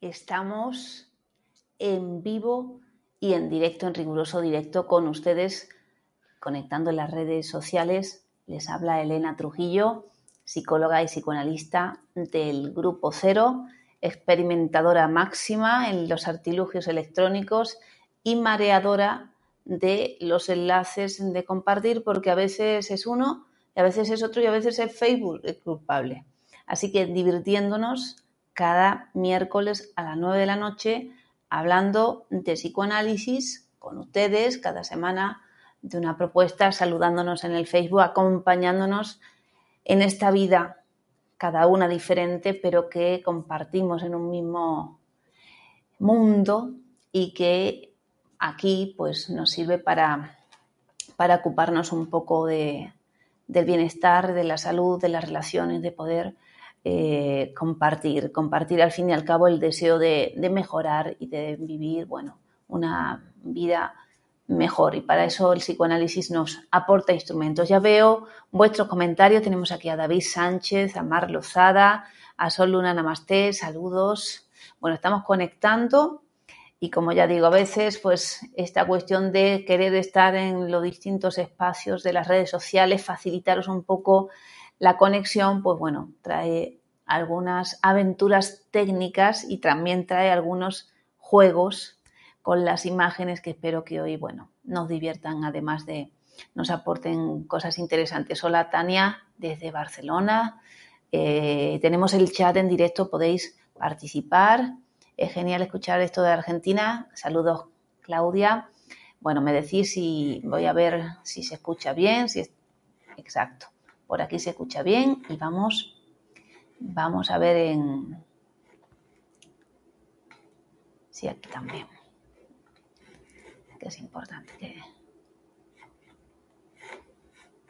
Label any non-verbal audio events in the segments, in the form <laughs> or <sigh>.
Estamos en vivo y en directo, en riguroso directo con ustedes, conectando en las redes sociales. Les habla Elena Trujillo, psicóloga y psicoanalista del Grupo Cero, experimentadora máxima en los artilugios electrónicos y mareadora de los enlaces de compartir, porque a veces es uno, y a veces es otro, y a veces es Facebook el culpable. Así que divirtiéndonos cada miércoles a las 9 de la noche hablando de psicoanálisis con ustedes cada semana de una propuesta, saludándonos en el Facebook, acompañándonos en esta vida, cada una diferente, pero que compartimos en un mismo mundo y que aquí pues nos sirve para, para ocuparnos un poco de, del bienestar, de la salud, de las relaciones, de poder eh, compartir, compartir al fin y al cabo el deseo de, mejorar y de vivir, bueno, una vida mejor. Y para eso el psicoanálisis nos aporta instrumentos. Ya veo vuestros comentarios. Tenemos aquí a David Sánchez, a Mar Lozada, a Sol Luna Namasté, saludos. Bueno, estamos conectando y como ya digo, a veces pues esta cuestión de querer estar en los distintos espacios de las redes sociales, facilitaros un poco la conexión, pues bueno, trae algunas aventuras técnicas y también trae algunos juegos con las imágenes que espero que hoy, bueno, nos diviertan, además de nos aporten cosas interesantes. Hola Tania, desde Barcelona. Eh, tenemos el chat en directo, podéis participar. Es genial escuchar esto de Argentina. Saludos, Claudia. Bueno, me decís si voy a ver si se escucha bien, si es exacto. Por aquí se escucha bien y vamos, vamos a ver en... Sí, aquí también. Que es importante que...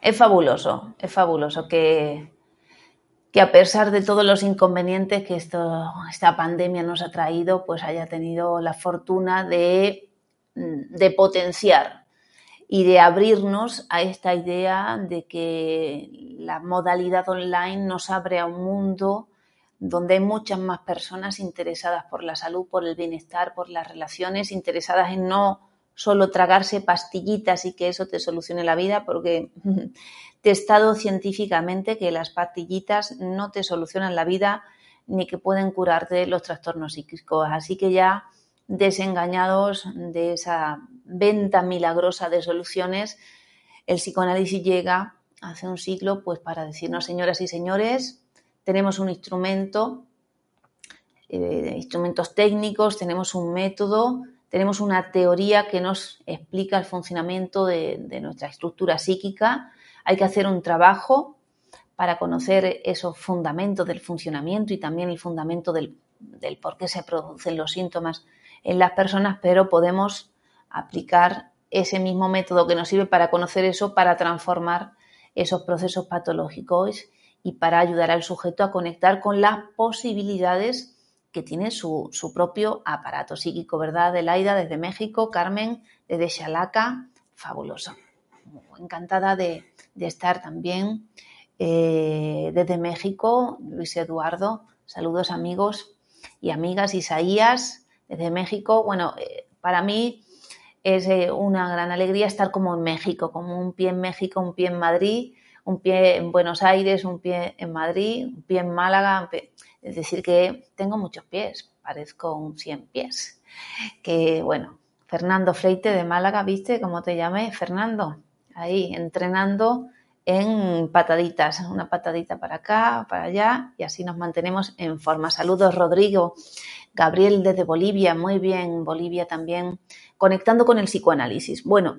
Es fabuloso, es fabuloso que, que a pesar de todos los inconvenientes que esto, esta pandemia nos ha traído, pues haya tenido la fortuna de, de potenciar y de abrirnos a esta idea de que la modalidad online nos abre a un mundo donde hay muchas más personas interesadas por la salud, por el bienestar, por las relaciones, interesadas en no solo tragarse pastillitas y que eso te solucione la vida, porque <laughs> testado científicamente que las pastillitas no te solucionan la vida ni que pueden curarte los trastornos psíquicos. Así que ya desengañados de esa venta milagrosa de soluciones, el psicoanálisis llega hace un siglo pues para decirnos, señoras y señores, tenemos un instrumento, eh, instrumentos técnicos, tenemos un método, tenemos una teoría que nos explica el funcionamiento de, nuestra estructura psíquica, hay que hacer un trabajo para conocer esos fundamentos del funcionamiento y también el fundamento del por qué se producen los síntomas en las personas, pero podemos aplicar ese mismo método que nos sirve para conocer eso, para transformar esos procesos patológicos y para ayudar al sujeto a conectar con las posibilidades que tiene su, propio aparato psíquico, ¿verdad? Adelaida desde México, Carmen desde Xalaca, fabuloso. Encantada de, estar también eh, desde México, Luis Eduardo, saludos amigos y amigas, Isaías, desde México. Bueno, eh, para mí es eh, una gran alegría estar como en México, como un pie en México, un pie en Madrid, un pie en Buenos Aires, un pie en Madrid, un pie en Málaga. Es decir, que tengo muchos pies, parezco un 100 pies. Que bueno, Fernando Freite de Málaga, ¿viste cómo te llamé? Fernando, ahí entrenando en pataditas, una patadita para acá, para allá, y así nos mantenemos en forma. Saludos, Rodrigo. Gabriel desde Bolivia, muy bien, Bolivia también, conectando con el psicoanálisis. Bueno,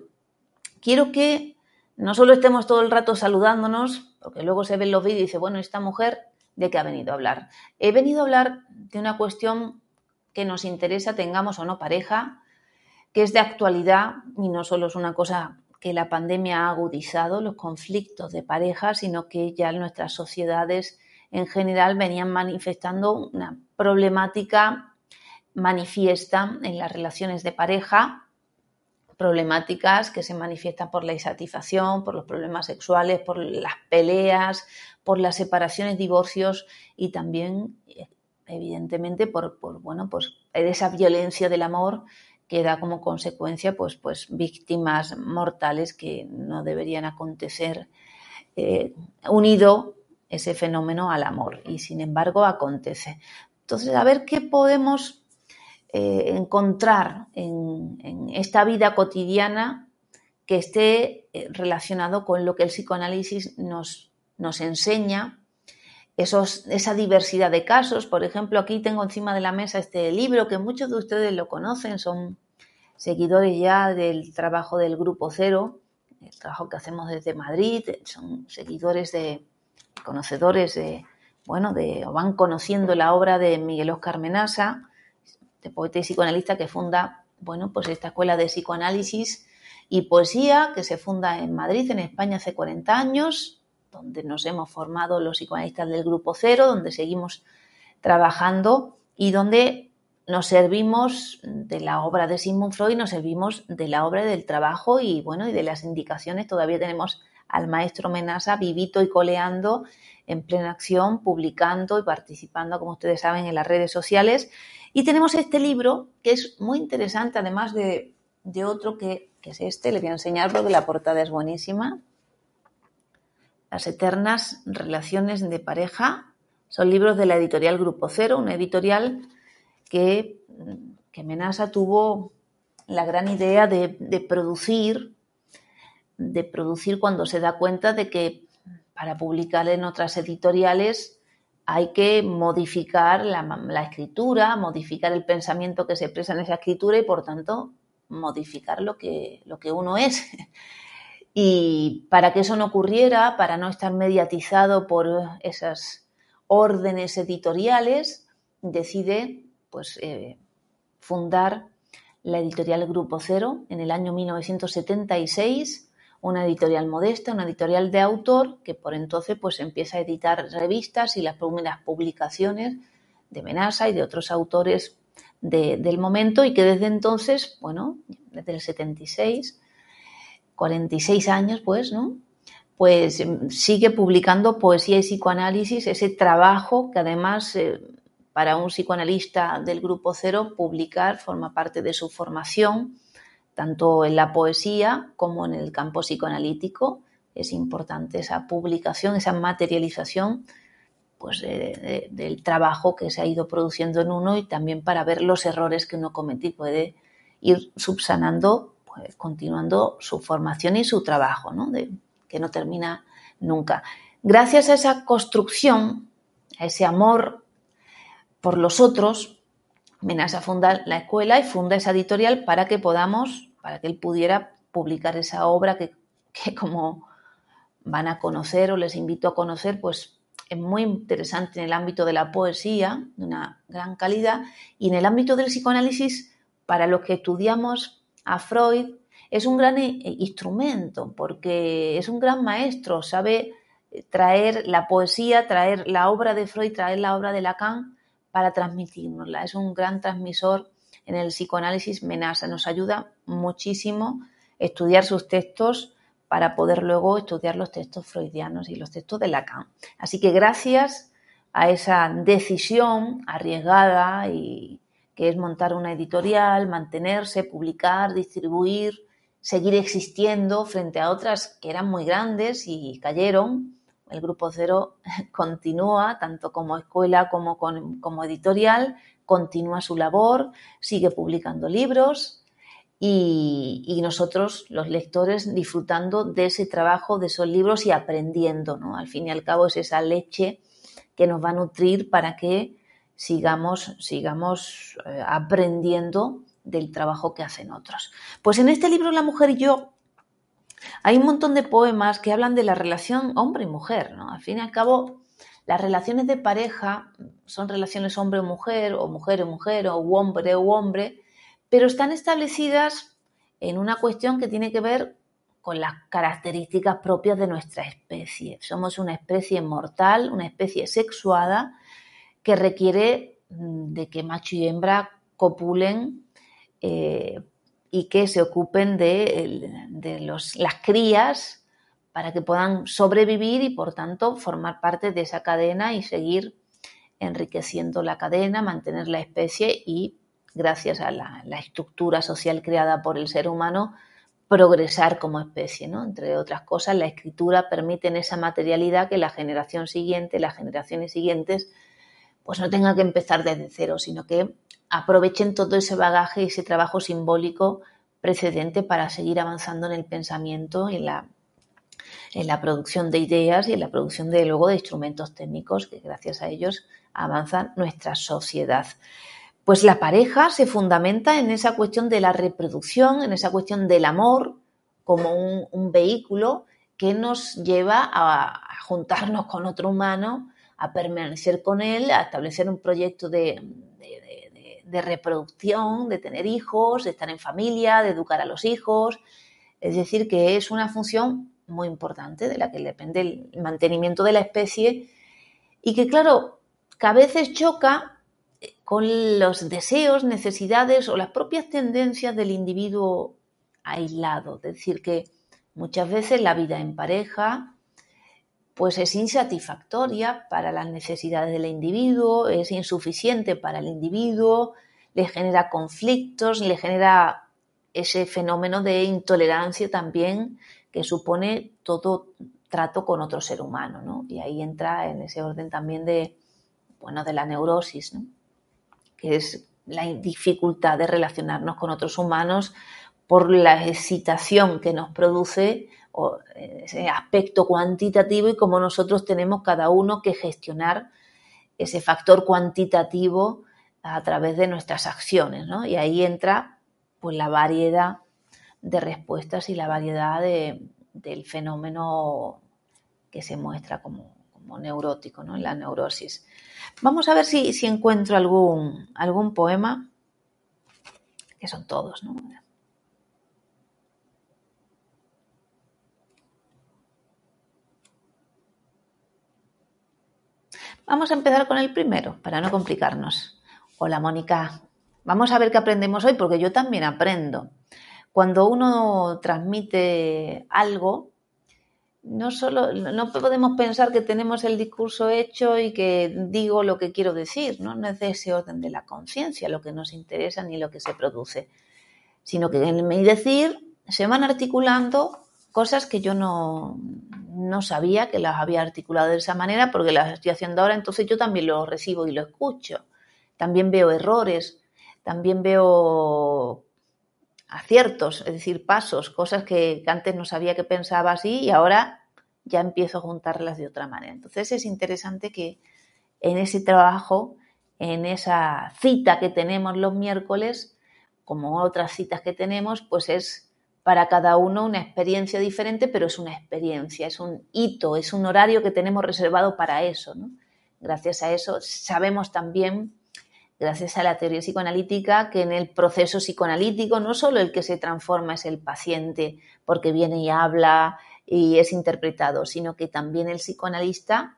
quiero que no solo estemos todo el rato saludándonos, porque luego se ven los vídeos y dice, bueno, esta mujer de qué ha venido a hablar. He venido a hablar de una cuestión que nos interesa, tengamos o no pareja, que es de actualidad y no solo es una cosa que la pandemia ha agudizado, los conflictos de pareja, sino que ya nuestras sociedades en general venían manifestando una problemática manifiesta en las relaciones de pareja, problemáticas que se manifiestan por la insatisfacción, por los problemas sexuales, por las peleas, por las separaciones, divorcios y también, evidentemente, por, bueno, pues esa violencia del amor que da como consecuencia pues, pues víctimas mortales que no deberían acontecer eh, unido ese fenómeno al amor y sin embargo acontece. Entonces, a ver qué podemos eh, encontrar en, esta vida cotidiana que esté eh, relacionado con lo que el psicoanálisis nos, nos enseña, esos, esa diversidad de casos. Por ejemplo, aquí tengo encima de la mesa este libro que muchos de ustedes lo conocen, son seguidores ya del trabajo del Grupo Cero, el trabajo que hacemos desde Madrid, son seguidores de, conocedores de, bueno, de, o van conociendo la obra de Miguel Oscar Menasa, de poeta y psicoanalista que funda, bueno, pues esta escuela de psicoanálisis y poesía que se funda en Madrid, en España, hace 40 años, donde nos hemos formado los psicoanalistas del Grupo Cero, donde seguimos trabajando y donde nos servimos de la obra de Sigmund Freud, nos servimos de la obra del trabajo y bueno, y de las indicaciones. Todavía tenemos al maestro Menasa vivito y coleando en plena acción, publicando y participando, como ustedes saben, en las redes sociales. Y tenemos este libro que es muy interesante, además de, otro que, que, es este, le voy a enseñar porque la portada es buenísima. Las eternas relaciones de pareja son libros de la editorial Grupo Cero, una editorial que, que Menasa tuvo la gran idea de, producir, de producir cuando se da cuenta de que para publicar en otras editoriales hay que modificar la, escritura, modificar el pensamiento que se expresa en esa escritura y por tanto modificar lo que, lo que uno es. <laughs> Y para que eso no ocurriera, para no estar mediatizado por esas órdenes editoriales, decide pues, eh, fundar la editorial Grupo Cero en el año 1976, una editorial modesta, una editorial de autor que por entonces pues empieza a editar revistas y las primeras publicaciones de Menasa y de otros autores del momento y que desde entonces, bueno, desde el 76, 46 años pues, ¿no? Pues sigue publicando poesía y psicoanálisis, ese trabajo que además eh, para un psicoanalista del grupo cero, publicar forma parte de su formación, tanto en la poesía como en el campo psicoanalítico. Es importante esa publicación, esa materialización pues, del trabajo que se ha ido produciendo en uno y también para ver los errores que uno comete y puede ir subsanando, pues, continuando su formación y su trabajo, que no termina nunca. Gracias a esa construcción, a ese amor por los otros, Menasa funda la escuela y funda esa editorial para que podamos, para que él pudiera publicar esa obra que, como van a conocer o les invito a conocer, pues es muy interesante en el ámbito de la poesía, de una gran calidad, y en el ámbito del psicoanálisis, para los que estudiamos a Freud, es un gran eh, instrumento, porque es un gran maestro, sabe traer la poesía, traer la obra de Freud, traer la obra de Lacan para transmitirnosla. Es un gran transmisor en el psicoanálisis Menasa. Nos ayuda muchísimo estudiar sus textos para poder luego estudiar los textos freudianos y los textos de Lacan. Así que gracias a esa decisión arriesgada y que es montar una editorial, mantenerse, publicar, distribuir, seguir existiendo frente a otras que eran muy grandes y cayeron, el Grupo Cero <laughs> continúa, tanto como escuela como como editorial, continúa su labor, sigue publicando libros y, nosotros, los lectores, disfrutando de ese trabajo, de esos libros y aprendiendo. ¿no? Al fin y al cabo es esa leche que nos va a nutrir para que sigamos, sigamos eh, aprendiendo del trabajo que hacen otros. Pues en este libro La mujer y yo hay un montón de poemas que hablan de la relación hombre y mujer, ¿no? Al fin y al cabo, las relaciones de pareja son relaciones hombre o mujer, o mujer o mujer, o hombre o hombre, pero están establecidas en una cuestión que tiene que ver con las características propias de nuestra especie. Somos una especie mortal, una especie sexuada que requiere mm, de que macho y hembra copulen eh, y que se ocupen de, las crías para que puedan sobrevivir y por tanto formar parte de esa cadena y seguir enriqueciendo la cadena, mantener la especie y gracias a la, estructura social creada por el ser humano, progresar como especie, ¿no? Entre otras cosas, la escritura permite en esa materialidad que la generación siguiente, las generaciones siguientes, pues no tengan que empezar desde cero, sino que aprovechen todo ese bagaje y ese trabajo simbólico precedente para seguir avanzando en el pensamiento y en la, en la producción de ideas y en la producción de luego de instrumentos técnicos que gracias a ellos avanza nuestra sociedad. Pues la pareja se fundamenta en esa cuestión de la reproducción, en esa cuestión del amor como un, vehículo que nos lleva a, juntarnos con otro humano, a permanecer con él, a establecer un proyecto de, de, reproducción, de tener hijos, de estar en familia, de educar a los hijos. Es decir, que es una función muy importante de la que depende el mantenimiento de la especie y que, claro, que a veces choca con los deseos, necesidades o las propias tendencias del individuo aislado. Es decir, que muchas veces la vida en pareja pues es insatisfactoria para las necesidades del individuo, es insuficiente para el individuo, le genera conflictos, le genera ese fenómeno de intolerancia también que supone todo trato con otro ser humano, ¿no? Y ahí entra en ese orden también de, bueno, de la neurosis, ¿no? que es la dificultad de relacionarnos con otros humanos por la excitación que nos produce ese aspecto cuantitativo y cómo nosotros tenemos cada uno que gestionar ese factor cuantitativo a través de nuestras acciones, ¿no? Y ahí entra pues la variedad de respuestas y la variedad del fenómeno que se muestra como, neurótico, ¿no? La neurosis. Vamos a ver si, encuentro algún, algún poema, que son todos, ¿no? Vamos a empezar con el primero, para no complicarnos. Hola, Mónica. Vamos a ver qué aprendemos hoy, porque yo también aprendo. Cuando uno transmite algo, no solo no podemos pensar que tenemos el discurso hecho y que digo lo que quiero decir, ¿no? No es de ese orden de la conciencia lo que nos interesa ni lo que se produce, sino que en mi decir se van articulando cosas que yo no, no sabía que las había articulado de esa manera porque las estoy haciendo ahora, entonces yo también lo recibo y lo escucho. También veo errores, también veo aciertos, es decir, pasos, cosas que, antes no sabía que pensaba así y ahora ya empiezo a juntarlas de otra manera. Entonces es interesante que en ese trabajo, en esa cita que tenemos los miércoles, como otras citas que tenemos, pues es para cada uno una experiencia diferente, pero es una experiencia, es un hito, es un horario que tenemos reservado para eso. Gracias a eso sabemos también gracias a la teoría psicoanalítica, que en el proceso psicoanalítico no solo el que se transforma es el paciente porque viene y habla y es interpretado, sino que también el psicoanalista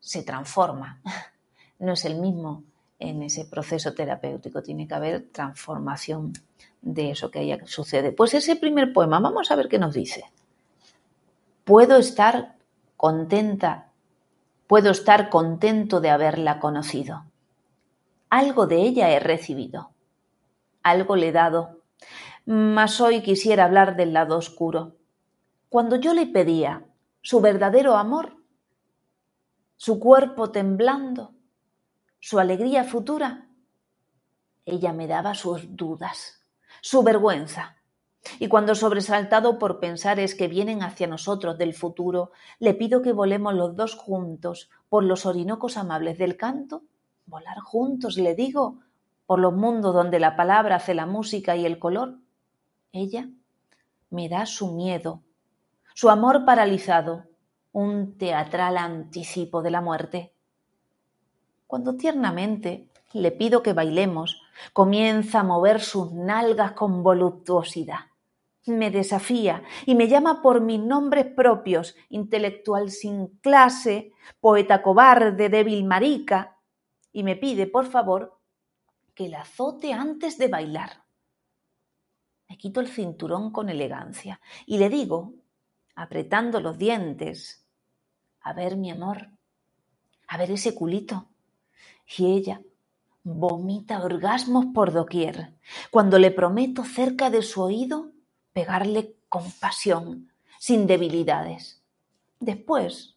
se transforma. <laughs> No es el mismo en ese proceso terapéutico, tiene que haber transformación de eso que sucede. Pues ese primer poema, vamos a ver qué nos dice. Puedo estar contenta, puedo estar contento de haberla conocido algo de ella he recibido, algo le he dado, mas hoy quisiera hablar del lado oscuro. Cuando yo le pedía su verdadero amor, su cuerpo temblando, su alegría futura, ella me daba sus dudas, su vergüenza. Y cuando sobresaltado por pensar es que vienen hacia nosotros del futuro, le pido que volemos los dos juntos por los orinocos amables del canto volar juntos, le digo, por los mundos donde la palabra hace la música y el color. Ella me da su miedo, su amor paralizado, un teatral anticipo de la muerte. Cuando tiernamente le pido que bailemos, comienza a mover sus nalgas con voluptuosidad. Me desafía y me llama por mis nombres propios, intelectual sin clase, poeta cobarde, débil marica, y me pide, por favor, que la azote antes de bailar. Me quito el cinturón con elegancia y le digo, apretando los dientes, a ver mi amor, a ver ese culito. Y ella vomita orgasmos por doquier, cuando le prometo cerca de su oído pegarle con pasión, sin debilidades. Después,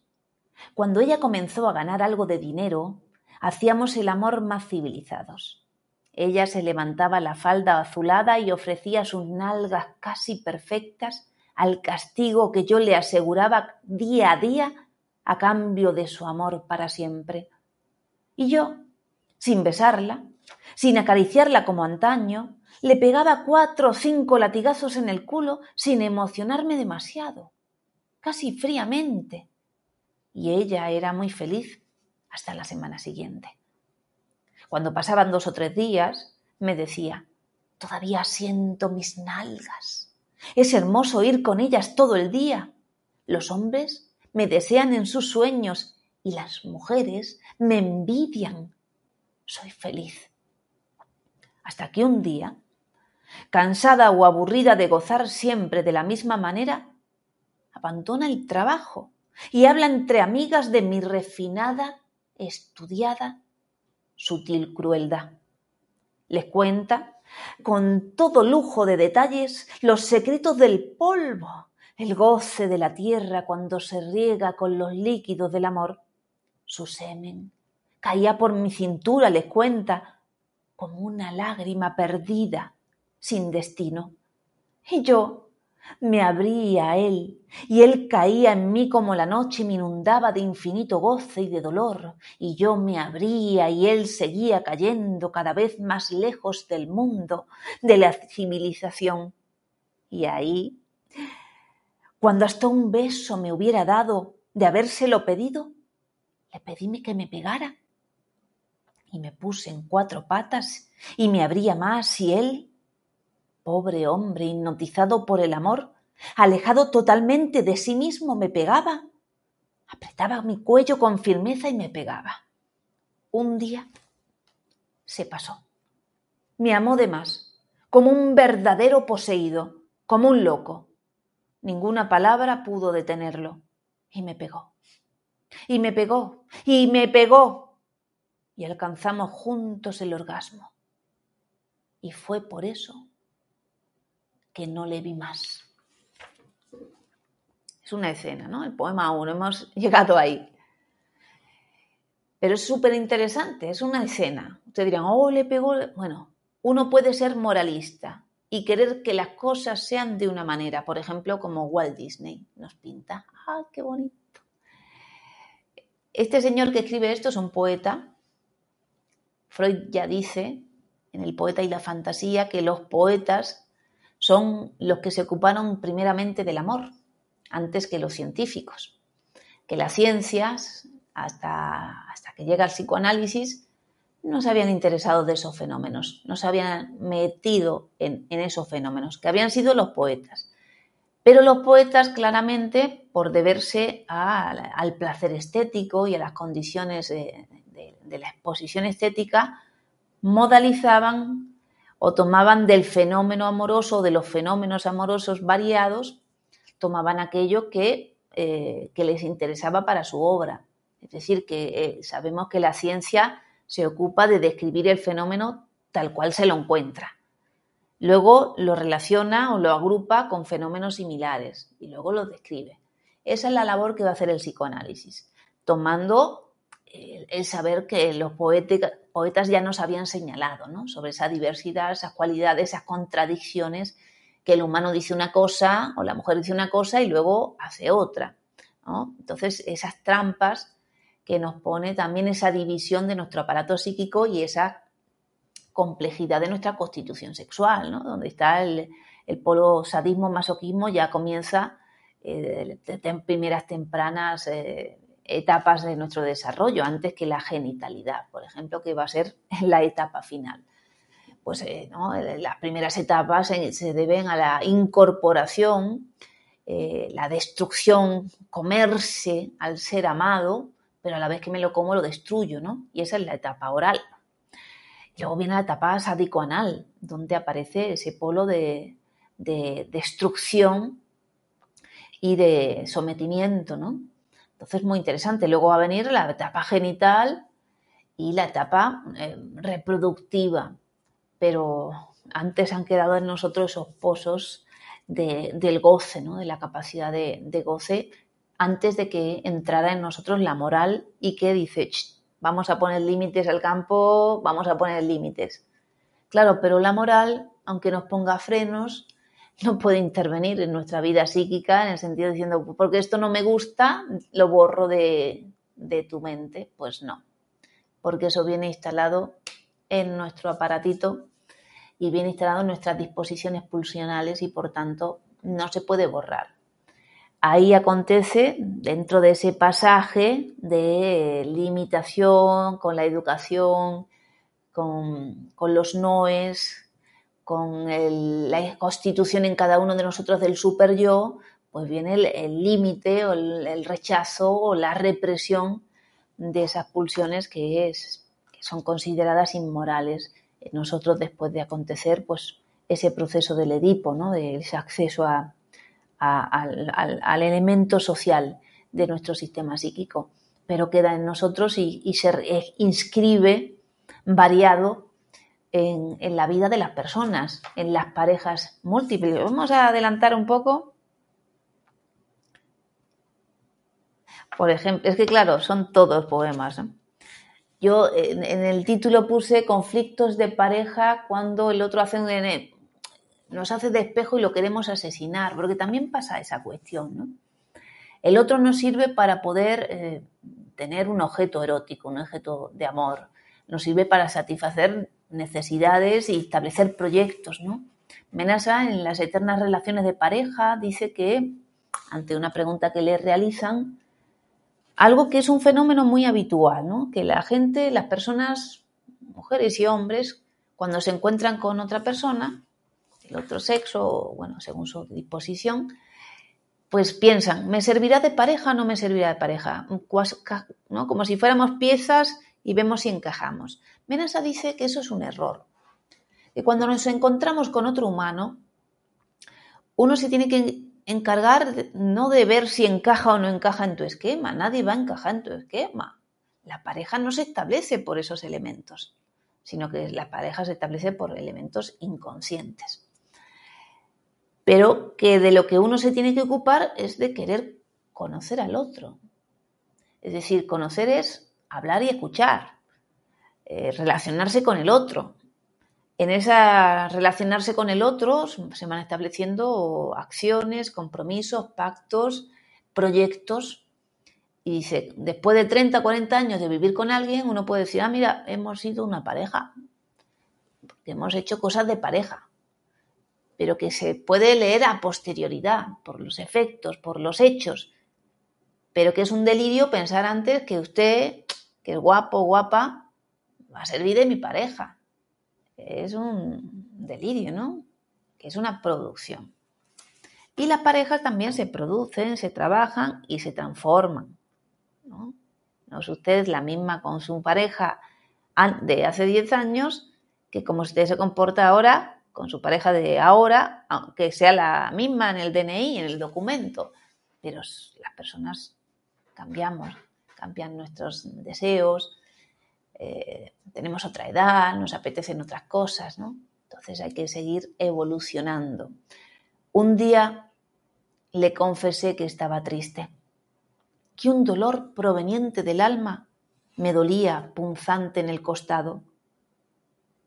cuando ella comenzó a ganar algo de dinero, hacíamos el amor más civilizados. Ella se levantaba la falda azulada y ofrecía sus nalgas casi perfectas al castigo que yo le aseguraba día a día a cambio de su amor para siempre. Y yo, sin besarla, sin acariciarla como antaño, le pegaba cuatro o cinco latigazos en el culo sin emocionarme demasiado, casi fríamente. Y ella era muy feliz hasta la semana siguiente. Cuando pasaban dos o tres días, me decía, todavía siento mis nalgas. Es hermoso ir con ellas todo el día. Los hombres me desean en sus sueños y las mujeres me envidian. Soy feliz. Hasta que un día, cansada o aburrida de gozar siempre de la misma manera, abandona el trabajo y habla entre amigas de mi refinada, estudiada sutil crueldad. Les cuenta, con todo lujo de detalles, los secretos del polvo, el goce de la tierra cuando se riega con los líquidos del amor. Su semen caía por mi cintura, les cuenta, como una lágrima perdida, sin destino. Y yo, me abría a él, y él caía en mí como la noche me inundaba de infinito goce y de dolor, y yo me abría y él seguía cayendo cada vez más lejos del mundo, de la civilización. Y ahí, cuando hasta un beso me hubiera dado de habérselo pedido, le pedí que me pegara. Y me puse en cuatro patas y me abría más y él Pobre hombre, hipnotizado por el amor, alejado totalmente de sí mismo, me pegaba. Apretaba mi cuello con firmeza y me pegaba. Un día se pasó. Me amó de más, como un verdadero poseído, como un loco. Ninguna palabra pudo detenerlo. Y me pegó. Y me pegó. Y me pegó. Y alcanzamos juntos el orgasmo. Y fue por eso que no le vi más. Es una escena, ¿no? El poema aún, hemos <laughs> llegado ahí. Pero es súper interesante, es una escena. Ustedes dirán, oh, le pegó. Bueno, uno puede ser moralista y querer que las cosas sean de una manera, por ejemplo, como Walt Disney nos pinta. ¡Ah, qué bonito! Este señor que escribe esto es un poeta. Freud ya dice en El poeta y la fantasía que los poetas son los que se ocuparon primeramente del amor, antes que los científicos. Que las ciencias, hasta, hasta que llega el psicoanálisis, no se habían interesado de esos fenómenos, no se habían metido en, esos fenómenos, que habían sido los poetas. Pero los poetas, claramente, por deberse al placer estético y a las condiciones de la exposición estética, modalizaban o tomaban del fenómeno amoroso, de los fenómenos amorosos variados, tomaban aquello que, eh, que les interesaba para su obra. Es decir, que eh, sabemos que la ciencia se ocupa de describir el fenómeno tal cual se lo encuentra. Luego lo relaciona o lo agrupa con fenómenos similares y luego lo describe. Esa es la labor que va a hacer el psicoanálisis, tomando el saber que los poetas ya nos habían señalado ¿no? sobre esa diversidad, esas cualidades, esas contradicciones, que el humano dice una cosa o la mujer dice una cosa y luego hace otra. Entonces, esas trampas que nos pone también esa división de nuestro aparato psíquico y esa complejidad de nuestra constitución sexual, donde está el, el polo sadismo-masoquismo, ya comienza eh, primeras tempranas eh, etapas de nuestro desarrollo, antes que la genitalidad, por ejemplo, que va a ser <laughs> la etapa final. Pues las primeras etapas se deben a la incorporación, la destrucción, comerse al ser amado, pero a la vez que me lo como lo destruyo, ¿no? Y esa es la etapa oral. Luego viene la etapa sádico-anal, donde aparece ese polo de, destrucción y de sometimiento, ¿no? Entonces, muy interesante. Luego va a venir la etapa genital y la etapa eh, reproductiva, pero antes han quedado en nosotros esos pozos del goce, ¿no? de la capacidad de, de, goce, antes de que entrara en nosotros la moral y que dice, vamos a poner límites al campo, vamos a poner límites. Claro, pero la moral, aunque nos ponga frenos, no puede intervenir en nuestra vida psíquica en el sentido de diciendo, porque esto no me gusta, lo borro de, de tu mente. Pues no, porque eso viene instalado en nuestro aparatito y viene instalado en nuestras disposiciones pulsionales y por tanto no se puede borrar ahí acontece, dentro de ese pasaje de limitación con la educación, con, los noes, con la constitución en cada uno de nosotros del super yo, pues viene el límite o el, rechazo o la represión de esas pulsiones que, es, que son consideradas inmorales. Nosotros después de acontecer pues ese proceso del Edipo, ¿no? de ese acceso a, al, elemento social de nuestro sistema psíquico, pero queda en nosotros y, se inscribe variado en, la vida de las personas, en las parejas múltiples. Vamos a adelantar un poco. Por ejemplo, es que claro, son todos poemas. Yo en, el título puse conflictos de pareja cuando el otro hace un nos hace de espejo y lo queremos asesinar, porque también pasa esa cuestión. El otro nos sirve para poder eh, tener un objeto erótico, un objeto de amor, nos sirve para satisfacer necesidades y establecer proyectos, ¿no? Menasa en las eternas relaciones de pareja dice que, ante una pregunta que le realizan, algo que es un fenómeno muy habitual, ¿no? Que la gente, las personas, mujeres y hombres, cuando se encuentran con otra persona, el otro sexo, bueno, según su disposición, pues piensan, ¿me servirá de pareja o no me servirá de pareja? ¿No? Como si fuéramos piezas y vemos si encajamos. Menasa dice que eso es un error. Que cuando nos encontramos con otro humano, uno se tiene que encargar no de ver si encaja o no encaja en tu esquema. Nadie va a encajar en tu esquema. La pareja no se establece por esos elementos, sino que la pareja se establece por elementos inconscientes pero que de lo que uno se tiene que ocupar es de querer conocer al otro. Es decir, conocer es hablar y escuchar, eh, relacionarse con el otro. En esa relacionarse con el otro se van estableciendo acciones, compromisos, pactos, proyectos. Y dice, después de 30, 40 años de vivir con alguien, uno puede decir, ah, mira, hemos sido una pareja, hemos hecho cosas de pareja pero que se puede leer a posterioridad, por los efectos, por los hechos, pero que es un delirio pensar antes que usted, que es guapo, guapa, va a servir de mi pareja. Es un delirio, ¿no? Que es una producción. Y las parejas también se producen, se trabajan y se transforman. ¿no? no es usted la misma con su pareja de hace 10 años que como usted se comporta ahora con su pareja de ahora, aunque sea la misma en el DNI, en el documento, pero las personas cambiamos, cambian nuestros deseos, eh, tenemos otra edad, nos apetecen otras cosas, ¿no? Entonces hay que seguir evolucionando. Un día le confesé que estaba triste, que un dolor proveniente del alma me dolía punzante en el costado.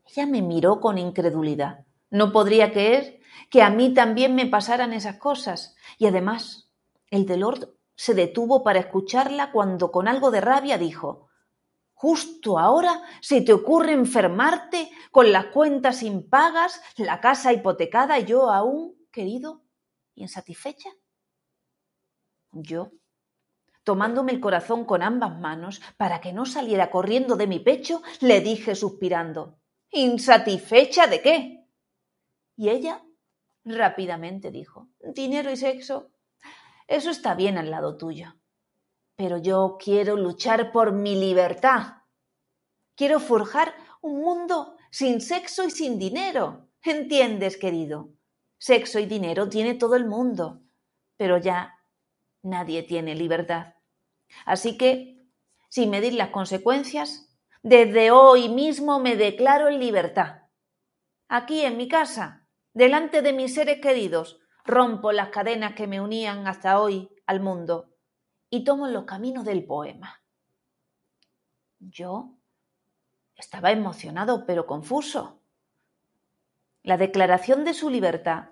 Ella me miró con incredulidad. No podría creer que a mí también me pasaran esas cosas. Y además, el dolor se detuvo para escucharla cuando con algo de rabia dijo Justo ahora se te ocurre enfermarte con las cuentas impagas, la casa hipotecada y yo aún, querido, insatisfecha. Yo, tomándome el corazón con ambas manos para que no saliera corriendo de mi pecho, le dije suspirando, ¿Insatisfecha de qué? Y ella rápidamente dijo, dinero y sexo. Eso está bien al lado tuyo. Pero yo quiero luchar por mi libertad. Quiero forjar un mundo sin sexo y sin dinero. ¿Entiendes, querido? Sexo y dinero tiene todo el mundo, pero ya nadie tiene libertad. Así que, sin medir las consecuencias, desde hoy mismo me declaro en libertad. Aquí en mi casa, delante de mis seres queridos, rompo las cadenas que me unían hasta hoy al mundo y tomo los caminos del poema. Yo estaba emocionado pero confuso. La declaración de su libertad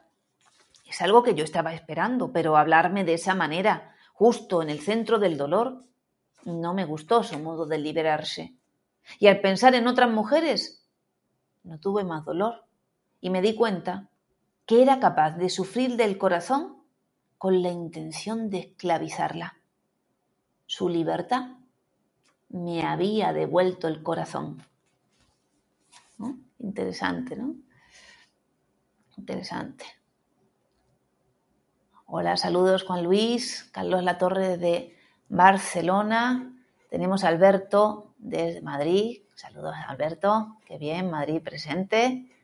es algo que yo estaba esperando, pero hablarme de esa manera, justo en el centro del dolor, no me gustó su modo de liberarse. Y al pensar en otras mujeres, no tuve más dolor y me di cuenta que era capaz de sufrir del corazón con la intención de esclavizarla. Su libertad me había devuelto el corazón. Interesante, ¿no? Interesante. Hola, saludos Juan Luis, Carlos Latorre de Barcelona. Tenemos a Alberto desde Madrid. Saludos Alberto, qué bien, Madrid presente.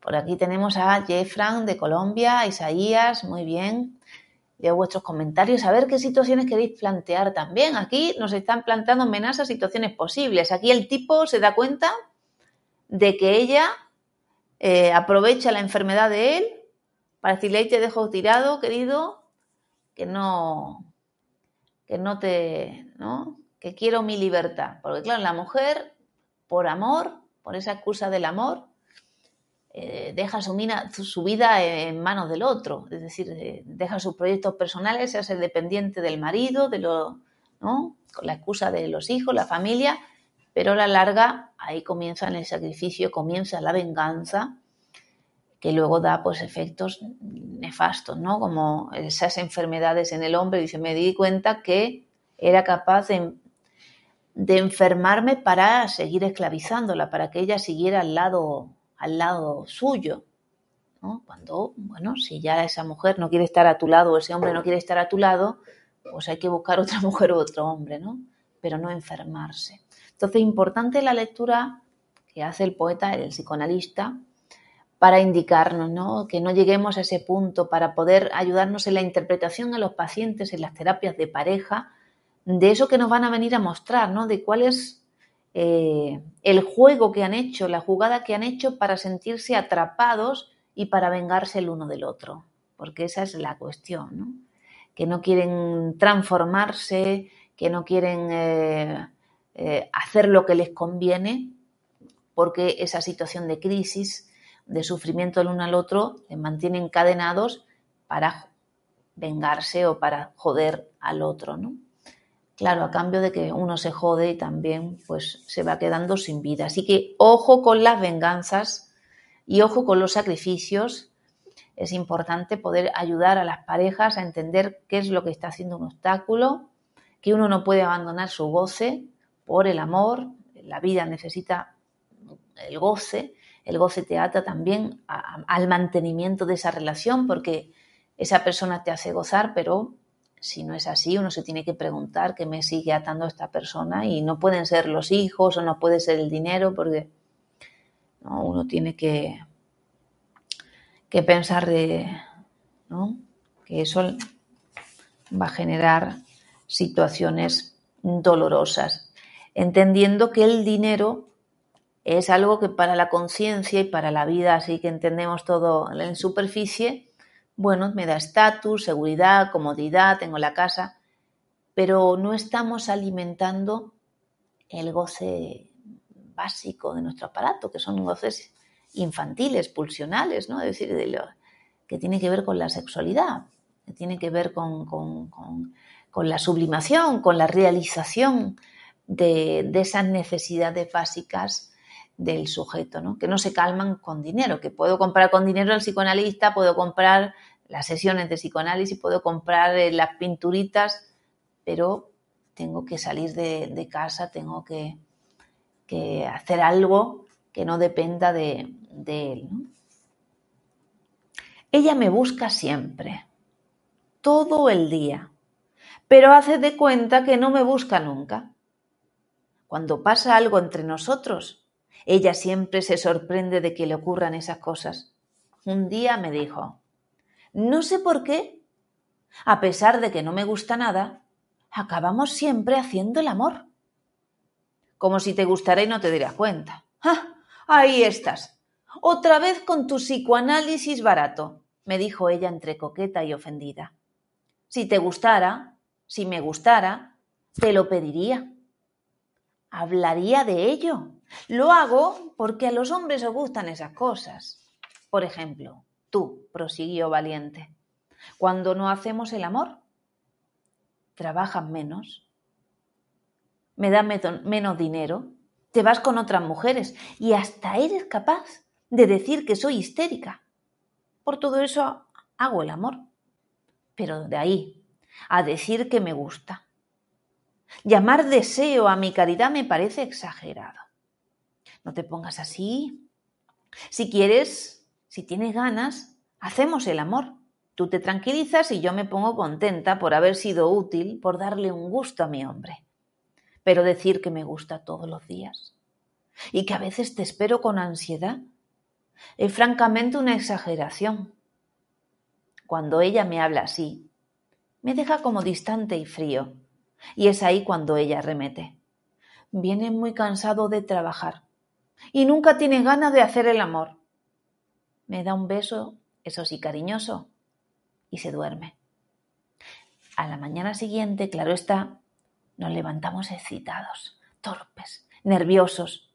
Por aquí tenemos a Jeffran de Colombia, Isaías, muy bien. Leo vuestros comentarios, a ver qué situaciones queréis plantear también. Aquí nos están planteando amenazas, situaciones posibles. Aquí el tipo se da cuenta de que ella eh, aprovecha la enfermedad de él para decirle, ahí te dejo tirado, querido, que no, que no te, ¿no? que quiero mi libertad. Porque claro, la mujer, por amor, por esa excusa del amor, eh, deja su, vida en manos del otro, es decir, eh, deja sus proyectos personales, se hace dependiente del marido, de lo, ¿no? con la excusa de los hijos, la familia, pero a la larga ahí comienza el sacrificio, comienza la venganza, que luego da pues efectos nefastos, ¿no? Como esas enfermedades en el hombre, dice, me di cuenta que era capaz de enfermarme para seguir esclavizándola, para que ella siguiera al lado, al lado suyo. ¿no? Cuando, bueno, si ya esa mujer no quiere estar a tu lado o ese hombre no quiere estar a tu lado, pues hay que buscar otra <laughs> mujer u otro hombre, ¿no? Pero no enfermarse. Entonces, importante la lectura que hace el poeta, el psicoanalista, para indicarnos ¿no? que no lleguemos a ese punto, para poder ayudarnos en la interpretación a los pacientes, en las terapias de pareja, de eso que nos van a venir a mostrar, ¿no? de cuál es eh, el juego que han hecho, la jugada que han hecho para sentirse atrapados y para vengarse el uno del otro, porque esa es la cuestión, ¿no? que no quieren transformarse, que no quieren... Eh, eh, hacer lo que les conviene, porque esa situación de crisis, de sufrimiento el uno al otro, les mantiene encadenados para vengarse o para joder al otro, ¿no? Claro, a cambio de que uno se jode y también pues se va quedando sin vida. Así que ojo con las venganzas y ojo con los sacrificios. Es importante poder ayudar a las parejas a entender qué es lo que está haciendo un obstáculo, que uno no puede abandonar su goce, por el amor, la vida necesita el goce, el goce te ata también al mantenimiento de esa relación porque esa persona te hace gozar, pero si no es así, uno se tiene que preguntar qué me sigue atando esta persona y no pueden ser los hijos o no puede ser el dinero porque uno tiene que, que pensar de, que eso va a generar situaciones dolorosas entendiendo que el dinero es algo que para la conciencia y para la vida, así que entendemos todo en superficie, bueno, me da estatus, seguridad, comodidad, tengo la casa, pero no estamos alimentando el goce básico de nuestro aparato, que son goces infantiles, pulsionales, ¿no? Es decir, de que tiene que ver con la sexualidad, que tiene que ver con, con la sublimación, con la realización de, esas necesidades básicas del sujeto, ¿no? que no se calman con dinero, que puedo comprar con dinero al psicoanalista, puedo comprar las sesiones de psicoanálisis, puedo comprar eh, las pinturitas, pero tengo que salir de, casa, tengo que, hacer algo que no dependa de, él. Ella me busca siempre, todo el día, pero hace de cuenta que no me busca nunca. Cuando pasa algo entre nosotros, ella siempre se sorprende de que le ocurran esas cosas. Un día me dijo, no sé por qué, a pesar de que no me gusta nada, acabamos siempre haciendo el amor. Como si te gustara y no te dieras cuenta. ¡Ah! Ahí estás. Otra vez con tu psicoanálisis barato, me dijo ella entre coqueta y ofendida. Si te gustara, si me gustara, te lo pediría. Hablaría de ello. Lo hago porque a los hombres os gustan esas cosas. Por ejemplo, tú, prosiguió valiente, cuando no hacemos el amor, trabajas menos, me da menos dinero, te vas con otras mujeres y hasta eres capaz de decir que soy histérica. Por todo eso hago el amor. Pero de ahí a decir que me gusta. Llamar deseo a mi caridad me parece exagerado. No te pongas así. Si quieres, si tienes ganas, hacemos el amor. Tú te tranquilizas y yo me pongo contenta por haber sido útil, por darle un gusto a mi hombre. Pero decir que me gusta todos los días y que a veces te espero con ansiedad es francamente una exageración. Cuando ella me habla así, me deja como distante y frío, y es ahí cuando ella remete. Viene muy cansado de trabajar y nunca tiene ganas de hacer el amor. Me da un beso, eso sí, cariñoso, y se duerme. A la mañana siguiente, claro está, nos levantamos excitados, torpes, nerviosos.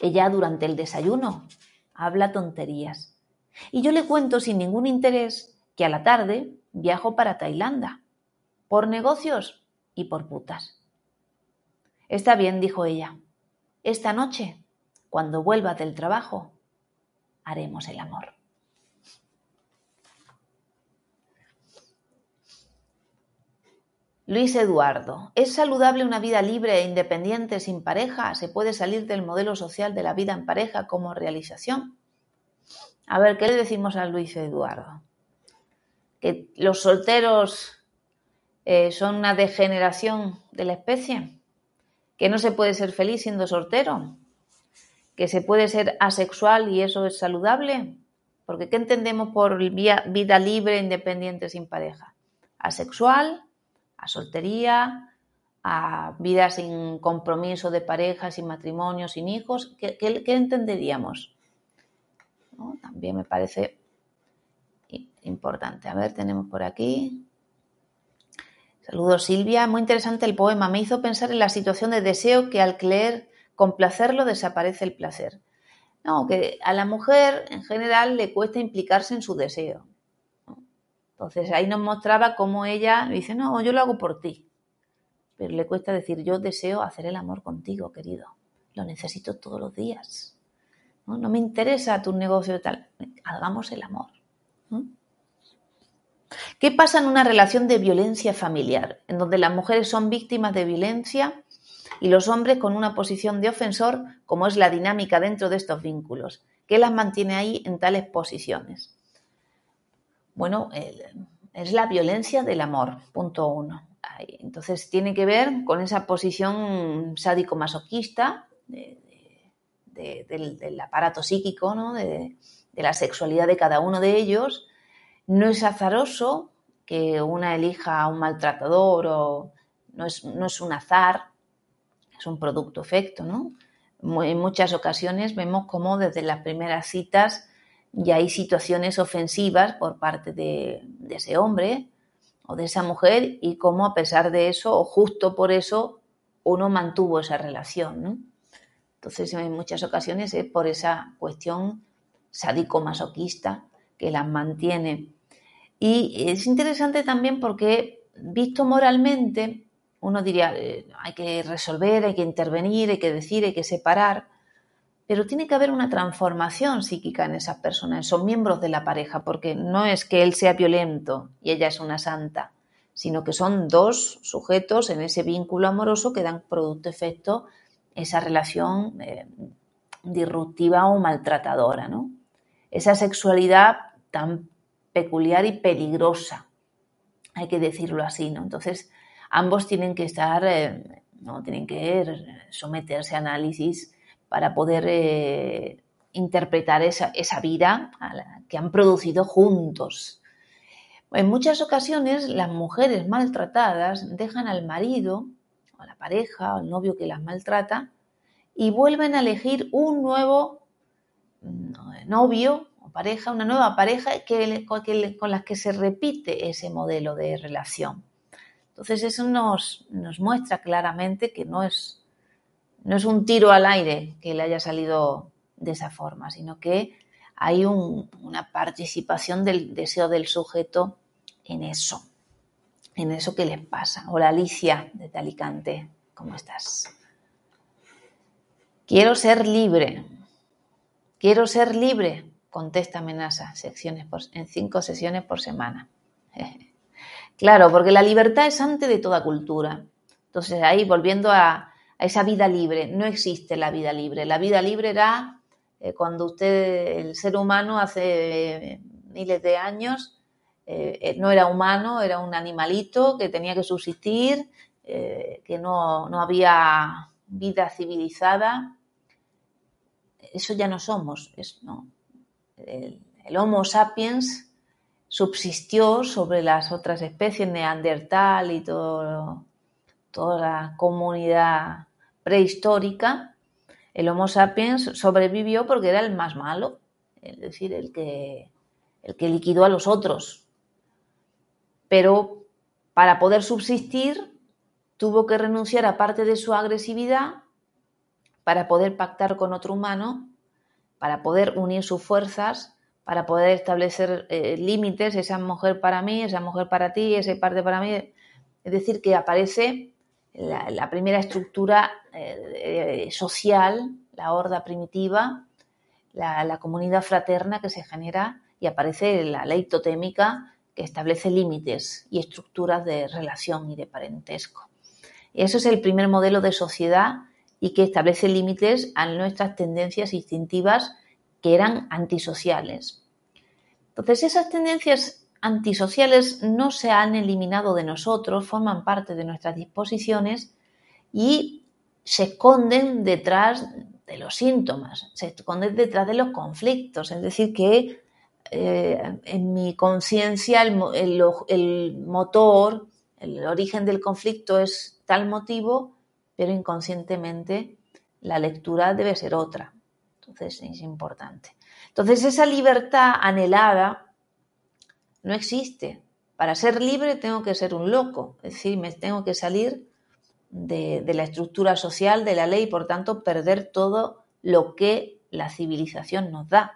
Ella durante el desayuno habla tonterías. Y yo le cuento sin ningún interés que a la tarde viajo para Tailandia, por negocios y por putas. Está bien, dijo ella. Esta noche, cuando vuelva del trabajo, haremos el amor. Luis Eduardo, ¿es saludable una vida libre e independiente sin pareja? ¿Se puede salir del modelo social de la vida en pareja como realización? A ver, ¿qué le decimos a Luis Eduardo? ¿Que los solteros eh, son una degeneración de la especie? ¿Que no se puede ser feliz siendo soltero? ¿Que se puede ser asexual y eso es saludable? Porque ¿qué entendemos por vida libre, independiente sin pareja? Asexual, a soltería, a vida sin compromiso de pareja, sin matrimonio, sin hijos, ¿qué, entenderíamos? También me parece importante. A ver, tenemos por aquí. Saludos Silvia, muy interesante el poema. Me hizo pensar en la situación de deseo que al complacerlo desaparece el placer. No, que a la mujer en general le cuesta implicarse en su deseo. Entonces ahí nos mostraba cómo ella dice, no, yo lo hago por ti. Pero le cuesta decir, yo deseo hacer el amor contigo, querido. Lo necesito todos los días. No, me interesa tu negocio tal. Hagamos el amor. ¿Qué pasa en una relación de violencia familiar, en donde las mujeres son víctimas de violencia y los hombres con una posición de ofensor, como es la dinámica dentro de estos vínculos? ¿Qué las mantiene ahí en tales posiciones? Bueno, es la violencia del amor, punto uno. Entonces tiene que ver con esa posición sádico-masoquista del, aparato psíquico, ¿no? de, la sexualidad de cada uno de ellos. No es azaroso que una elija a un maltratador o no es, no es un azar, es un producto-efecto. ¿no? En muchas ocasiones vemos cómo desde las primeras citas y hay situaciones ofensivas por parte de, ese hombre o de esa mujer y cómo a pesar de eso o justo por eso uno mantuvo esa relación. Entonces en muchas ocasiones es por esa cuestión sádico-masoquista que las mantiene. Y es interesante también porque visto moralmente, uno diría, eh, hay que resolver, hay que intervenir, hay que decir, hay que separar, pero tiene que haber una transformación psíquica en esas personas, son miembros de la pareja, porque no es que él sea violento y ella es una santa, sino que son dos sujetos en ese vínculo amoroso que dan producto efecto esa relación eh, disruptiva o maltratadora, ¿no? Esa sexualidad tan peculiar y peligrosa, hay que decirlo así, ¿no? Entonces, ambos tienen que estar, eh, no, tienen que someterse a análisis para poder eh, interpretar esa, vida que han producido juntos. En muchas ocasiones las mujeres maltratadas dejan al marido o a la pareja o al novio que las maltrata y vuelven a elegir un nuevo mm, novio o pareja, una nueva pareja que, con la que se repite ese modelo de relación. Entonces eso nos, muestra claramente que no es no es un tiro al aire que le haya salido de esa forma, sino que hay una participación del deseo del sujeto en eso, en eso que les pasa. Hola Alicia de Alicante, ¿cómo estás? Quiero ser libre. Quiero ser libre, contesta amenaza, en cinco sesiones por semana. <laughs> claro, porque la libertad es antes de toda cultura. Entonces ahí volviendo a, esa vida libre. No existe la vida libre. La vida libre era eh, cuando usted, el ser humano, hace eh, miles de años, eh, no era humano, era un animalito que tenía que subsistir, que no, había vida civilizada. Eso ya no somos. El, el Homo sapiens subsistió sobre las otras especies, Neandertal y todo toda la comunidad prehistórica, el Homo sapiens sobrevivió porque era el más malo, es decir, el que, el que liquidó a los otros. Pero para poder subsistir tuvo que renunciar a parte de su agresividad para poder pactar con otro humano, para poder unir sus fuerzas, para poder establecer eh, límites, esa mujer para mí, esa mujer para ti, esa parte para mí. Es decir, que aparece la, primera estructura eh, social, la horda primitiva, la, comunidad fraterna que se genera y aparece la ley totémica que establece límites y estructuras de relación y de parentesco. Eso es el primer modelo de sociedad y que establece límites a nuestras tendencias instintivas que eran antisociales. Entonces, esas tendencias antisociales no se han eliminado de nosotros, forman parte de nuestras disposiciones y se esconden detrás de los síntomas, se esconden detrás de los conflictos. Es decir, que eh, en mi conciencia el, el, motor, el origen del conflicto es tal motivo, pero inconscientemente la lectura debe ser otra. Entonces es importante. Entonces esa libertad anhelada no existe. Para ser libre tengo que ser un loco, es decir, me tengo que salir de, la estructura social, de la ley, y por tanto perder todo lo que la civilización nos da,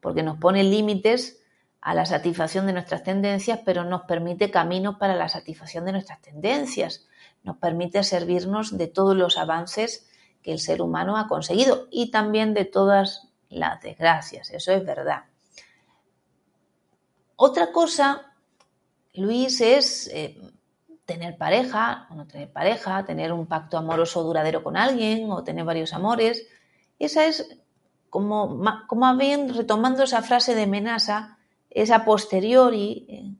porque nos pone límites a la satisfacción de nuestras tendencias, pero nos permite caminos para la satisfacción de nuestras tendencias, nos permite servirnos de todos los avances que el ser humano ha conseguido y también de todas las desgracias, eso es verdad. Otra cosa, Luis, es eh, tener pareja o no tener pareja, tener un pacto amoroso duradero con alguien o tener varios amores. Esa es como, como bien retomando esa frase de Menasa, esa posteriori, eh,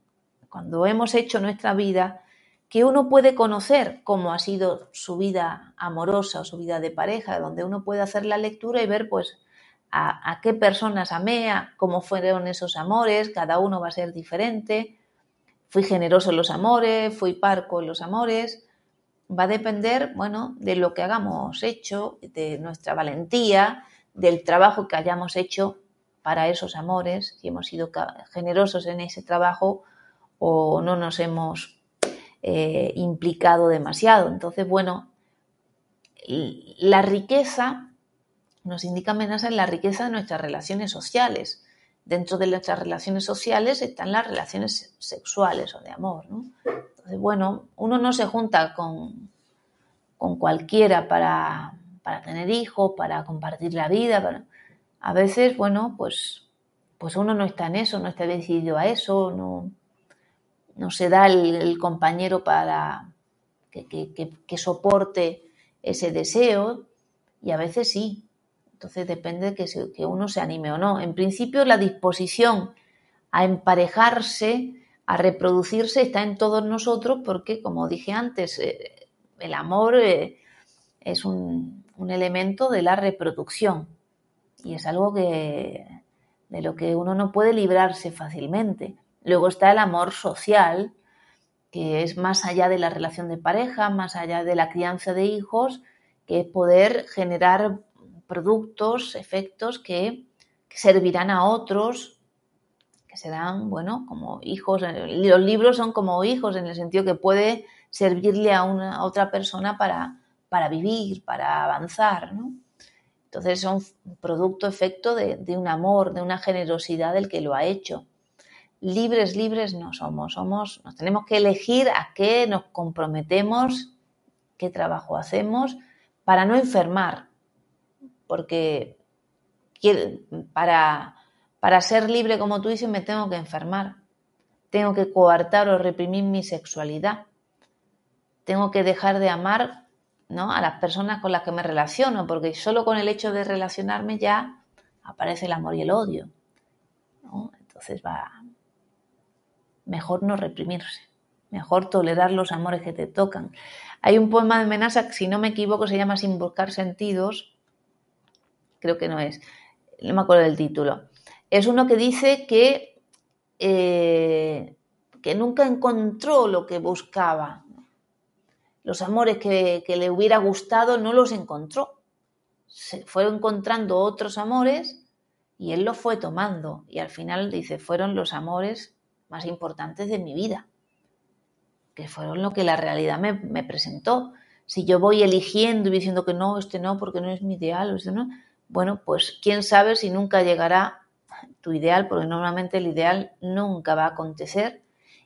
cuando hemos hecho nuestra vida, que uno puede conocer cómo ha sido su vida amorosa o su vida de pareja, donde uno puede hacer la lectura y ver pues a, qué personas amé, cómo fueron esos amores, cada uno va a ser diferente. Fui generoso en los amores, fui parco en los amores. Va a depender, bueno, de lo que hagamos hecho, de nuestra valentía, del trabajo que hayamos hecho para esos amores, si hemos sido generosos en ese trabajo o no nos hemos eh, implicado demasiado. Entonces, bueno, la riqueza nos indica amenaza en la riqueza de nuestras relaciones sociales. Dentro de nuestras relaciones sociales están las relaciones sexuales o de amor. Entonces, bueno, uno no se junta con, con cualquiera para, para tener hijos, para compartir la vida. A veces, bueno, pues, pues uno no está en eso, no está decidido a eso, no, no se da el, compañero para que, soporte ese deseo y a veces sí. Entonces depende de que, que uno se anime o no. En principio la disposición a emparejarse, a reproducirse, está en todos nosotros porque, como dije antes, eh, el amor eh, es un, elemento de la reproducción y es algo que, de lo que uno no puede librarse fácilmente. Luego está el amor social, que es más allá de la relación de pareja, más allá de la crianza de hijos, que es poder generar productos, efectos que servirán a otros que serán, bueno, como hijos. Los libros son como hijos en el sentido que puede servirle a una otra persona para, para vivir, para avanzar, ¿no? Entonces son producto, efecto de, un amor, de una generosidad del que lo ha hecho. Libres, libres no somos, somos, nos tenemos que elegir a qué nos comprometemos, qué trabajo hacemos, para no enfermar, porque para, para ser libre, como tú dices, me tengo que enfermar. Tengo que coartar o reprimir mi sexualidad. Tengo que dejar de amar ¿no? a las personas con las que me relaciono, porque solo con el hecho de relacionarme ya aparece el amor y el odio. Entonces va mejor no reprimirse, mejor tolerar los amores que te tocan. Hay un poema de Menasa que, si no me equivoco, se llama Sin buscar sentidos. Creo que no es. No me acuerdo del título es uno que dice que, eh, que nunca encontró lo que buscaba. Los amores que, le hubiera gustado no los encontró. Se fue encontrando otros amores y él los fue tomando. Y al final dice, fueron los amores más importantes de mi vida, que fueron lo que la realidad me, presentó. Si yo voy eligiendo y diciendo que no, este no, porque no es mi ideal, este no, bueno, pues quién sabe si nunca llegará tu ideal, porque normalmente el ideal nunca va a acontecer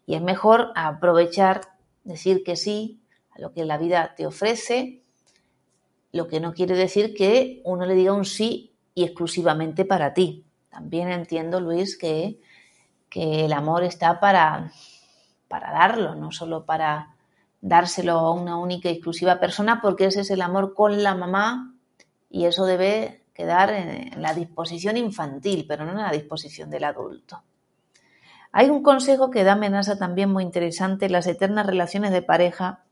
y es mejor aprovechar, decir que sí a lo que la vida te ofrece, lo que no quiere decir que uno le diga un sí y exclusivamente para ti. También entiendo, Luis, que, que el amor está para, para darlo, no solo para dárselo a una única y exclusiva persona, porque ese es el amor con la mamá y eso debe quedar en la disposición infantil, pero no en la disposición del adulto. Hay un consejo que da amenaza también muy interesante, las eternas relaciones de pareja,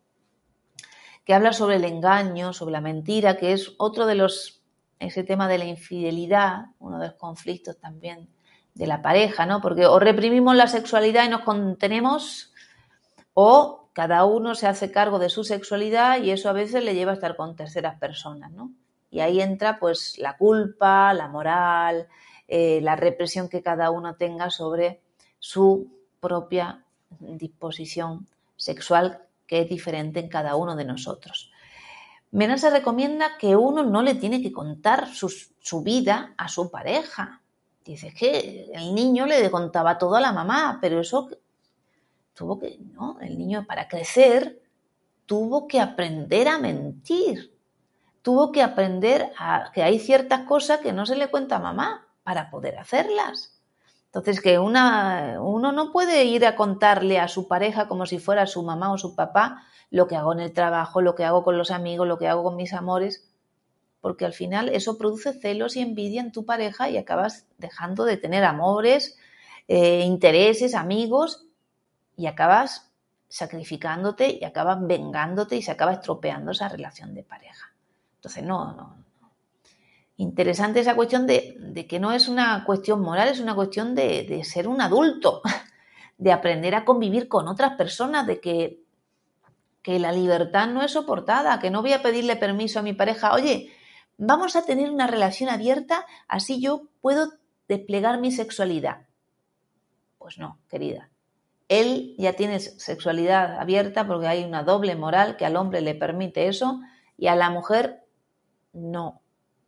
que habla sobre el engaño, sobre la mentira, que es otro de los, ese tema de la infidelidad, uno de los conflictos también de la pareja, ¿no? Porque o reprimimos la sexualidad y nos contenemos, o cada uno se hace cargo de su sexualidad y eso a veces le lleva a estar con terceras personas, ¿no? Y ahí entra pues la culpa, la moral, eh, la represión que cada uno tenga sobre su propia disposición sexual que es diferente en cada uno de nosotros. se recomienda que uno no le tiene que contar su, vida a su pareja. Dice que el niño le contaba todo a la mamá, pero eso tuvo que, ¿no? El niño para crecer tuvo que aprender a mentir tuvo que aprender a que hay ciertas cosas que no se le cuenta a mamá para poder hacerlas. Entonces, que una, uno no puede ir a contarle a su pareja como si fuera su mamá o su papá lo que hago en el trabajo, lo que hago con los amigos, lo que hago con mis amores, porque al final eso produce celos y envidia en tu pareja y acabas dejando de tener amores, eh, intereses, amigos y acabas sacrificándote y acabas vengándote y se acaba estropeando esa relación de pareja. Entonces, no, no. Interesante esa cuestión de, que no es una cuestión moral, es una cuestión de, ser un adulto, <laughs> de aprender a convivir con otras personas, de que, que la libertad no es soportada, que no voy a pedirle permiso a mi pareja, oye, vamos a tener una relación abierta, así yo puedo desplegar mi sexualidad. Pues no, querida. Él ya tiene sexualidad abierta porque hay una doble moral que al hombre le permite eso y a la mujer no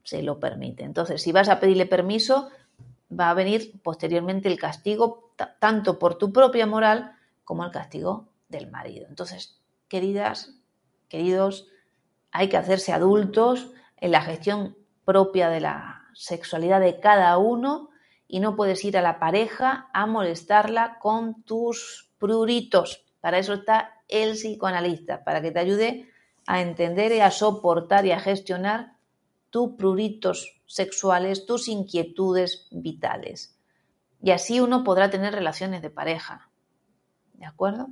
se lo permite. Entonces, si vas a pedirle permiso, va a venir posteriormente el castigo tanto por tu propia moral como el castigo del marido. Entonces, queridas, queridos, hay que hacerse adultos, en la gestión propia de la sexualidad de cada uno y no puedes ir a la pareja a molestarla con tus pruritos. Para eso está el psicoanalista, para que te ayude a entender y a soportar y a gestionar tus pruritos sexuales, tus inquietudes vitales. Y así uno podrá tener relaciones de pareja. ¿De acuerdo?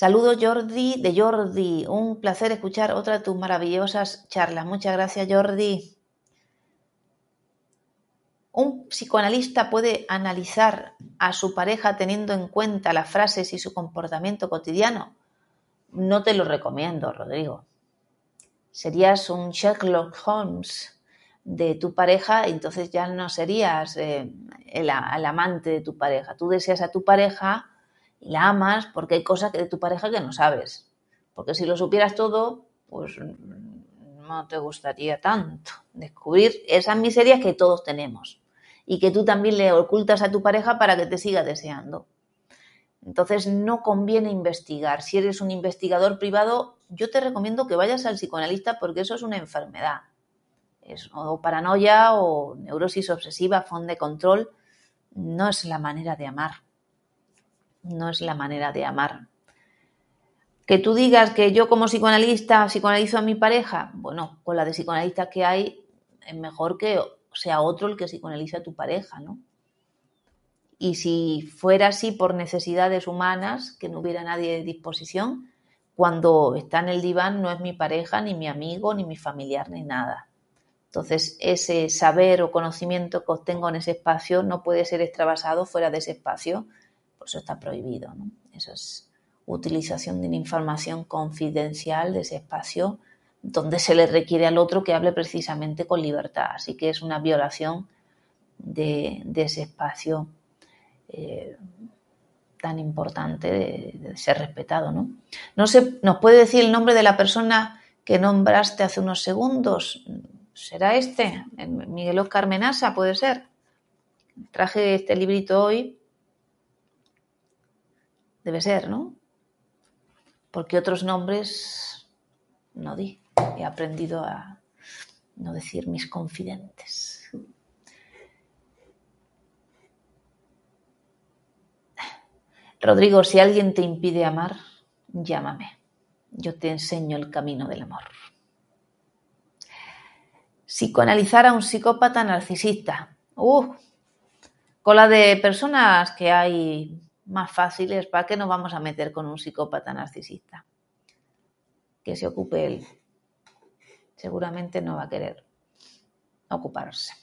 Saludo Jordi de Jordi. Un placer escuchar otra de tus maravillosas charlas. Muchas gracias Jordi. ¿Un psicoanalista puede analizar a su pareja teniendo en cuenta las frases y su comportamiento cotidiano? No te lo recomiendo, Rodrigo. Serías un Sherlock Holmes de tu pareja entonces ya no serías eh, el, amante de tu pareja. Tú deseas a tu pareja y la amas porque hay cosas de tu pareja que no sabes. Porque si lo supieras todo, pues no te gustaría tanto descubrir esas miserias que todos tenemos y que tú también le ocultas a tu pareja para que te siga deseando. Entonces no conviene investigar. Si eres un investigador privado, yo te recomiendo que vayas al psicoanalista porque eso es una enfermedad. Es o paranoia o neurosis obsesiva, fondo de control. No es la manera de amar. No es la manera de amar. Que tú digas que yo como psicoanalista psicoanalizo a mi pareja, bueno, con la de psicoanalista que hay, es mejor que sea otro el que psicoanalice a tu pareja, ¿no? Y si fuera así por necesidades humanas, que no hubiera nadie de disposición, cuando está en el diván no es mi pareja, ni mi amigo, ni mi familiar, ni nada. Entonces, ese saber o conocimiento que obtengo en ese espacio no puede ser extravasado fuera de ese espacio, por eso está prohibido. ¿no? Eso es utilización de una información confidencial de ese espacio donde se le requiere al otro que hable precisamente con libertad. Así que es una violación de, ese espacio eh, tan importante de, ser respetado. ¿no? no sé, ¿nos puede decir el nombre de la persona que nombraste hace unos segundos? ¿Será este? Miguel Oscar Menasa, puede ser. Traje este librito hoy. Debe ser, ¿no? Porque otros nombres no di he aprendido a no decir mis confidentes. Rodrigo, si alguien te impide amar, llámame. Yo te enseño el camino del amor. Psicoanalizar a un psicópata narcisista. Uh, con la de personas que hay más fáciles, ¿para qué nos vamos a meter con un psicópata narcisista? Que se ocupe él seguramente no va a querer ocuparse.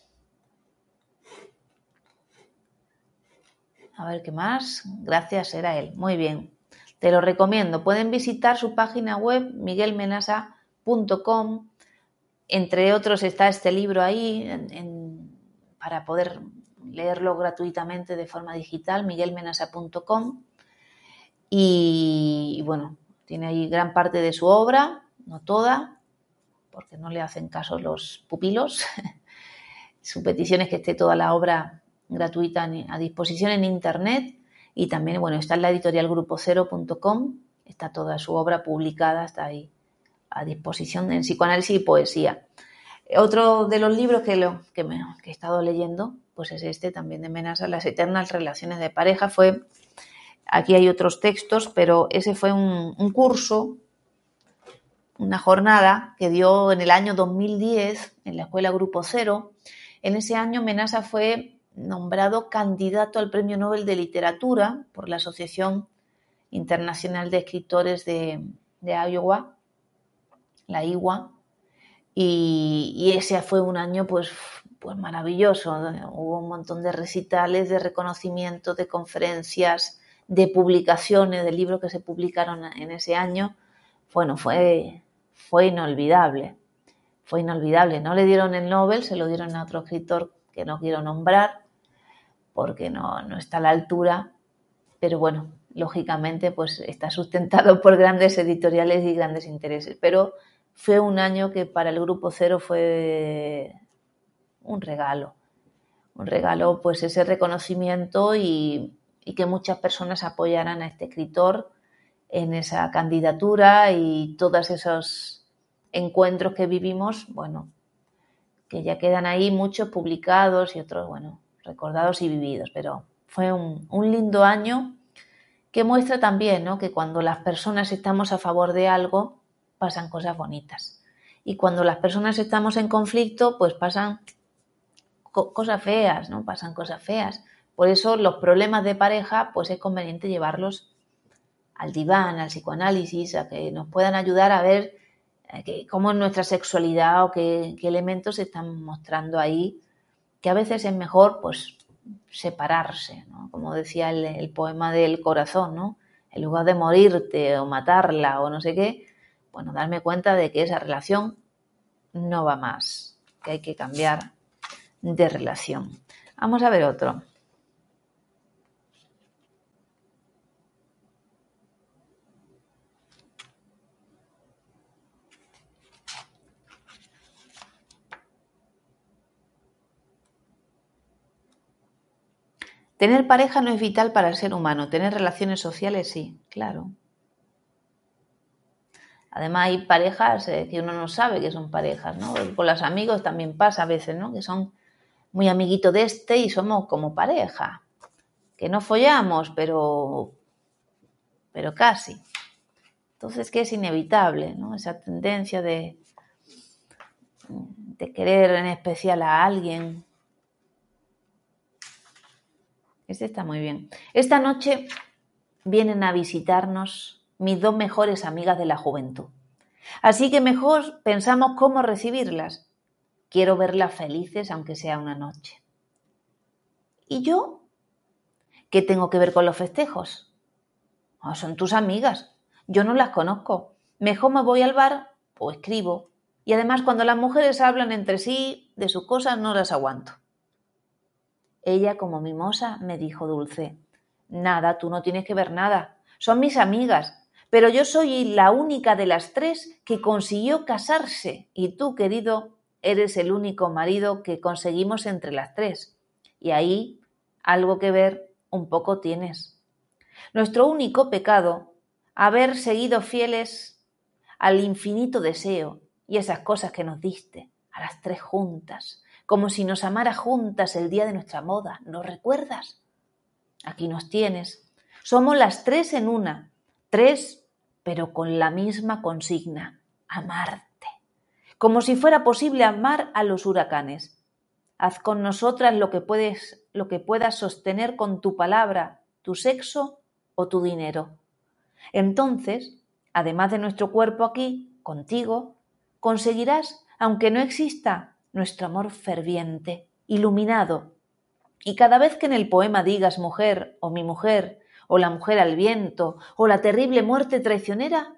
A ver qué más. Gracias, era él. Muy bien. Te lo recomiendo. Pueden visitar su página web miguelmenasa.com. Entre otros está este libro ahí para poder leerlo gratuitamente de forma digital, miguelmenasa.com. Y, bueno, tiene ahí gran parte de su obra, no toda, porque no le hacen caso los pupilos. <laughs> Su petición es que esté toda la obra gratuita a disposición en Internet y también, bueno, está en la editorial grupocero.com, está toda su obra publicada, está ahí a disposición en psicoanálisis y poesía. Otro de los libros que, lo, que, me, he estado leyendo, pues es este también de Menasa, Las eternas relaciones de pareja. Fue, aquí hay otros textos, pero ese fue un, curso una jornada que dio en el año 2010 en la Escuela Grupo Cero. En ese año Menasa fue nombrado candidato al Premio Nobel de Literatura por la Asociación Internacional de Escritores de, Iowa, la IWA, y, ese fue un año pues, pues maravilloso. Hubo un montón de recitales, de reconocimientos, de conferencias, de publicaciones, de libros que se publicaron en ese año. Bueno, fue fue inolvidable. Fue inolvidable. No le dieron el Nobel, se lo dieron a otro escritor que no quiero nombrar porque no, no está a la altura, pero bueno, lógicamente pues está sustentado <laughs> por grandes editoriales y grandes intereses. Pero fue un año que para el Grupo Cero fue un regalo. Un regalo, pues ese reconocimiento y, que muchas personas apoyaran a este escritor en esa candidatura y todos esos encuentros que vivimos, bueno, que ya quedan ahí muchos publicados y otros, bueno, recordados y vividos, pero fue un, lindo año que muestra también ¿no? que cuando las personas estamos a favor de algo, pasan cosas bonitas. Y cuando las personas estamos en conflicto, pues pasan cosas feas, ¿no? Pasan cosas feas. Por eso los problemas de pareja, pues es conveniente llevarlos al diván, al psicoanálisis, a que nos puedan ayudar a ver eh, cómo es nuestra sexualidad o qué, elementos se están mostrando ahí, que a veces es mejor, pues, separarse, ¿no? Como decía el, el poema del corazón, ¿no? En lugar de morirte o matarla o no sé qué, bueno, darme cuenta de que esa relación no va más, que hay que cambiar de relación. Vamos a ver otro. Tener pareja no es vital para el ser humano, tener relaciones sociales sí, claro. Además hay parejas eh, que uno no sabe que son parejas, ¿no? Con los amigos también pasa a veces, ¿no? Que son muy amiguitos de este y somos como pareja. Que no follamos, pero, pero casi. Entonces, que es inevitable, ¿no? Esa tendencia de, de querer en especial a alguien. Este está muy bien. Esta noche vienen a visitarnos mis dos mejores amigas de la juventud. Así que mejor pensamos cómo recibirlas. Quiero verlas felices aunque sea una noche. ¿Y yo? ¿Qué tengo que ver con los festejos? Ah, son tus amigas. Yo no las conozco. Mejor me voy al bar o escribo. Y además cuando las mujeres hablan entre sí de sus cosas no las aguanto. Ella, como mimosa, me dijo dulce, Nada, tú no tienes que ver nada. Son mis amigas pero yo soy la única de las tres que consiguió casarse y tú, querido, eres el único marido que conseguimos entre las tres. Y ahí algo que ver un poco tienes. Nuestro único pecado, haber seguido fieles al infinito deseo y esas cosas que nos diste, a las tres juntas, como si nos amara juntas el día de nuestra moda, ¿no recuerdas? Aquí nos tienes. Somos las tres en una, tres pero con la misma consigna, amarte, como si fuera posible amar a los huracanes. Haz con nosotras lo que puedes, lo que puedas sostener con tu palabra, tu sexo o tu dinero. Entonces, además de nuestro cuerpo aquí, contigo, conseguirás, aunque no exista, nuestro amor ferviente, iluminado. Y cada vez que en el poema digas mujer o mi mujer o la mujer al viento, o la terrible muerte traicionera,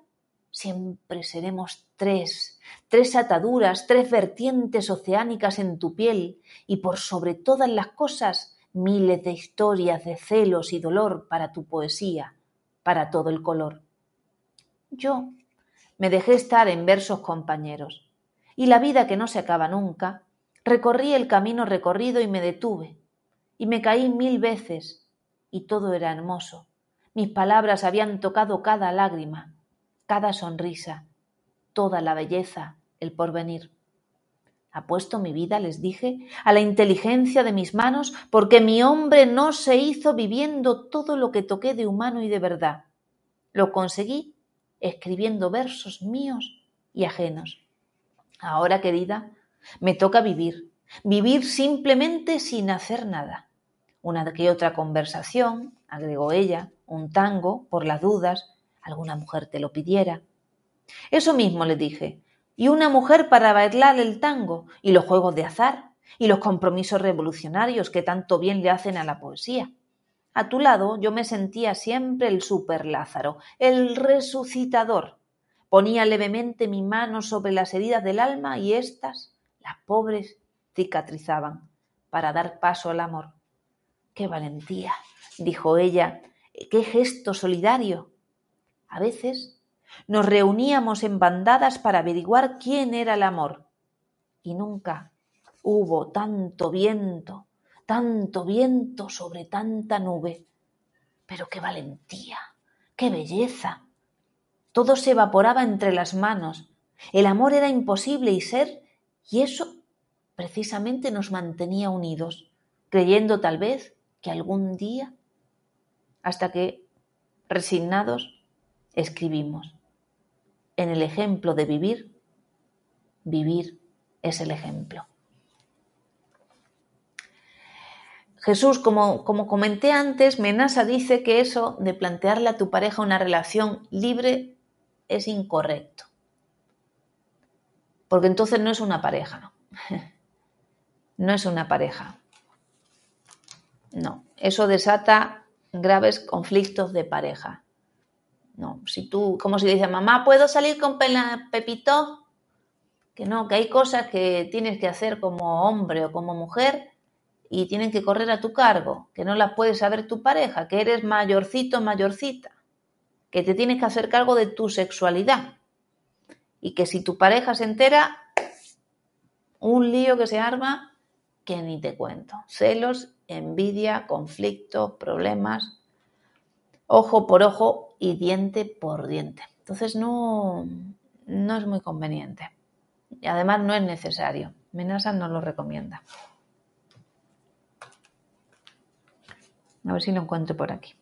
siempre seremos tres, tres ataduras, tres vertientes oceánicas en tu piel, y por sobre todas las cosas, miles de historias de celos y dolor para tu poesía, para todo el color. Yo me dejé estar en versos compañeros, y la vida que no se acaba nunca, recorrí el camino recorrido y me detuve, y me caí mil veces, y todo era hermoso. Mis palabras habían tocado cada lágrima, cada sonrisa, toda la belleza, el porvenir. Apuesto mi vida, les dije, a la inteligencia de mis manos, porque mi hombre no se hizo viviendo todo lo que toqué de humano y de verdad. Lo conseguí escribiendo versos míos y ajenos. Ahora, querida, me toca vivir, vivir simplemente sin hacer nada una que otra conversación, agregó ella, un tango, por las dudas, alguna mujer te lo pidiera. Eso mismo le dije, y una mujer para bailar el tango, y los juegos de azar, y los compromisos revolucionarios que tanto bien le hacen a la poesía. A tu lado yo me sentía siempre el super Lázaro, el resucitador. Ponía levemente mi mano sobre las heridas del alma y éstas, las pobres, cicatrizaban para dar paso al amor. ¡Qué valentía! dijo ella. ¡Qué gesto solidario! A veces nos reuníamos en bandadas para averiguar quién era el amor. Y nunca hubo tanto viento, tanto viento sobre tanta nube. Pero qué valentía, qué belleza. Todo se evaporaba entre las manos, El amor era imposible y ser, y eso precisamente nos mantenía unidos, creyendo tal vez que algún día, hasta que, resignados, escribimos. En el ejemplo de vivir, vivir es el ejemplo. Jesús, como, como comenté antes, Menasa dice que eso de plantearle a tu pareja una relación libre es incorrecto. Porque entonces no es una pareja. No <laughs> es una pareja. No, eso desata graves conflictos de pareja. No, si tú, como si dices, mamá, ¿puedo salir con Pepito? Que no, que hay cosas que tienes que hacer como hombre o como mujer y tienen que correr a tu cargo, que no las puede saber tu pareja, que eres mayorcito, mayorcita, que te tienes que hacer cargo de tu sexualidad y que si tu pareja se entera, un lío que se arma que ni te cuento. Celos, envidia, conflicto, problemas, ojo por ojo y diente por diente. Entonces no, no es muy conveniente. Y además no es necesario. Menasa no lo recomienda. A ver si lo encuentro por aquí.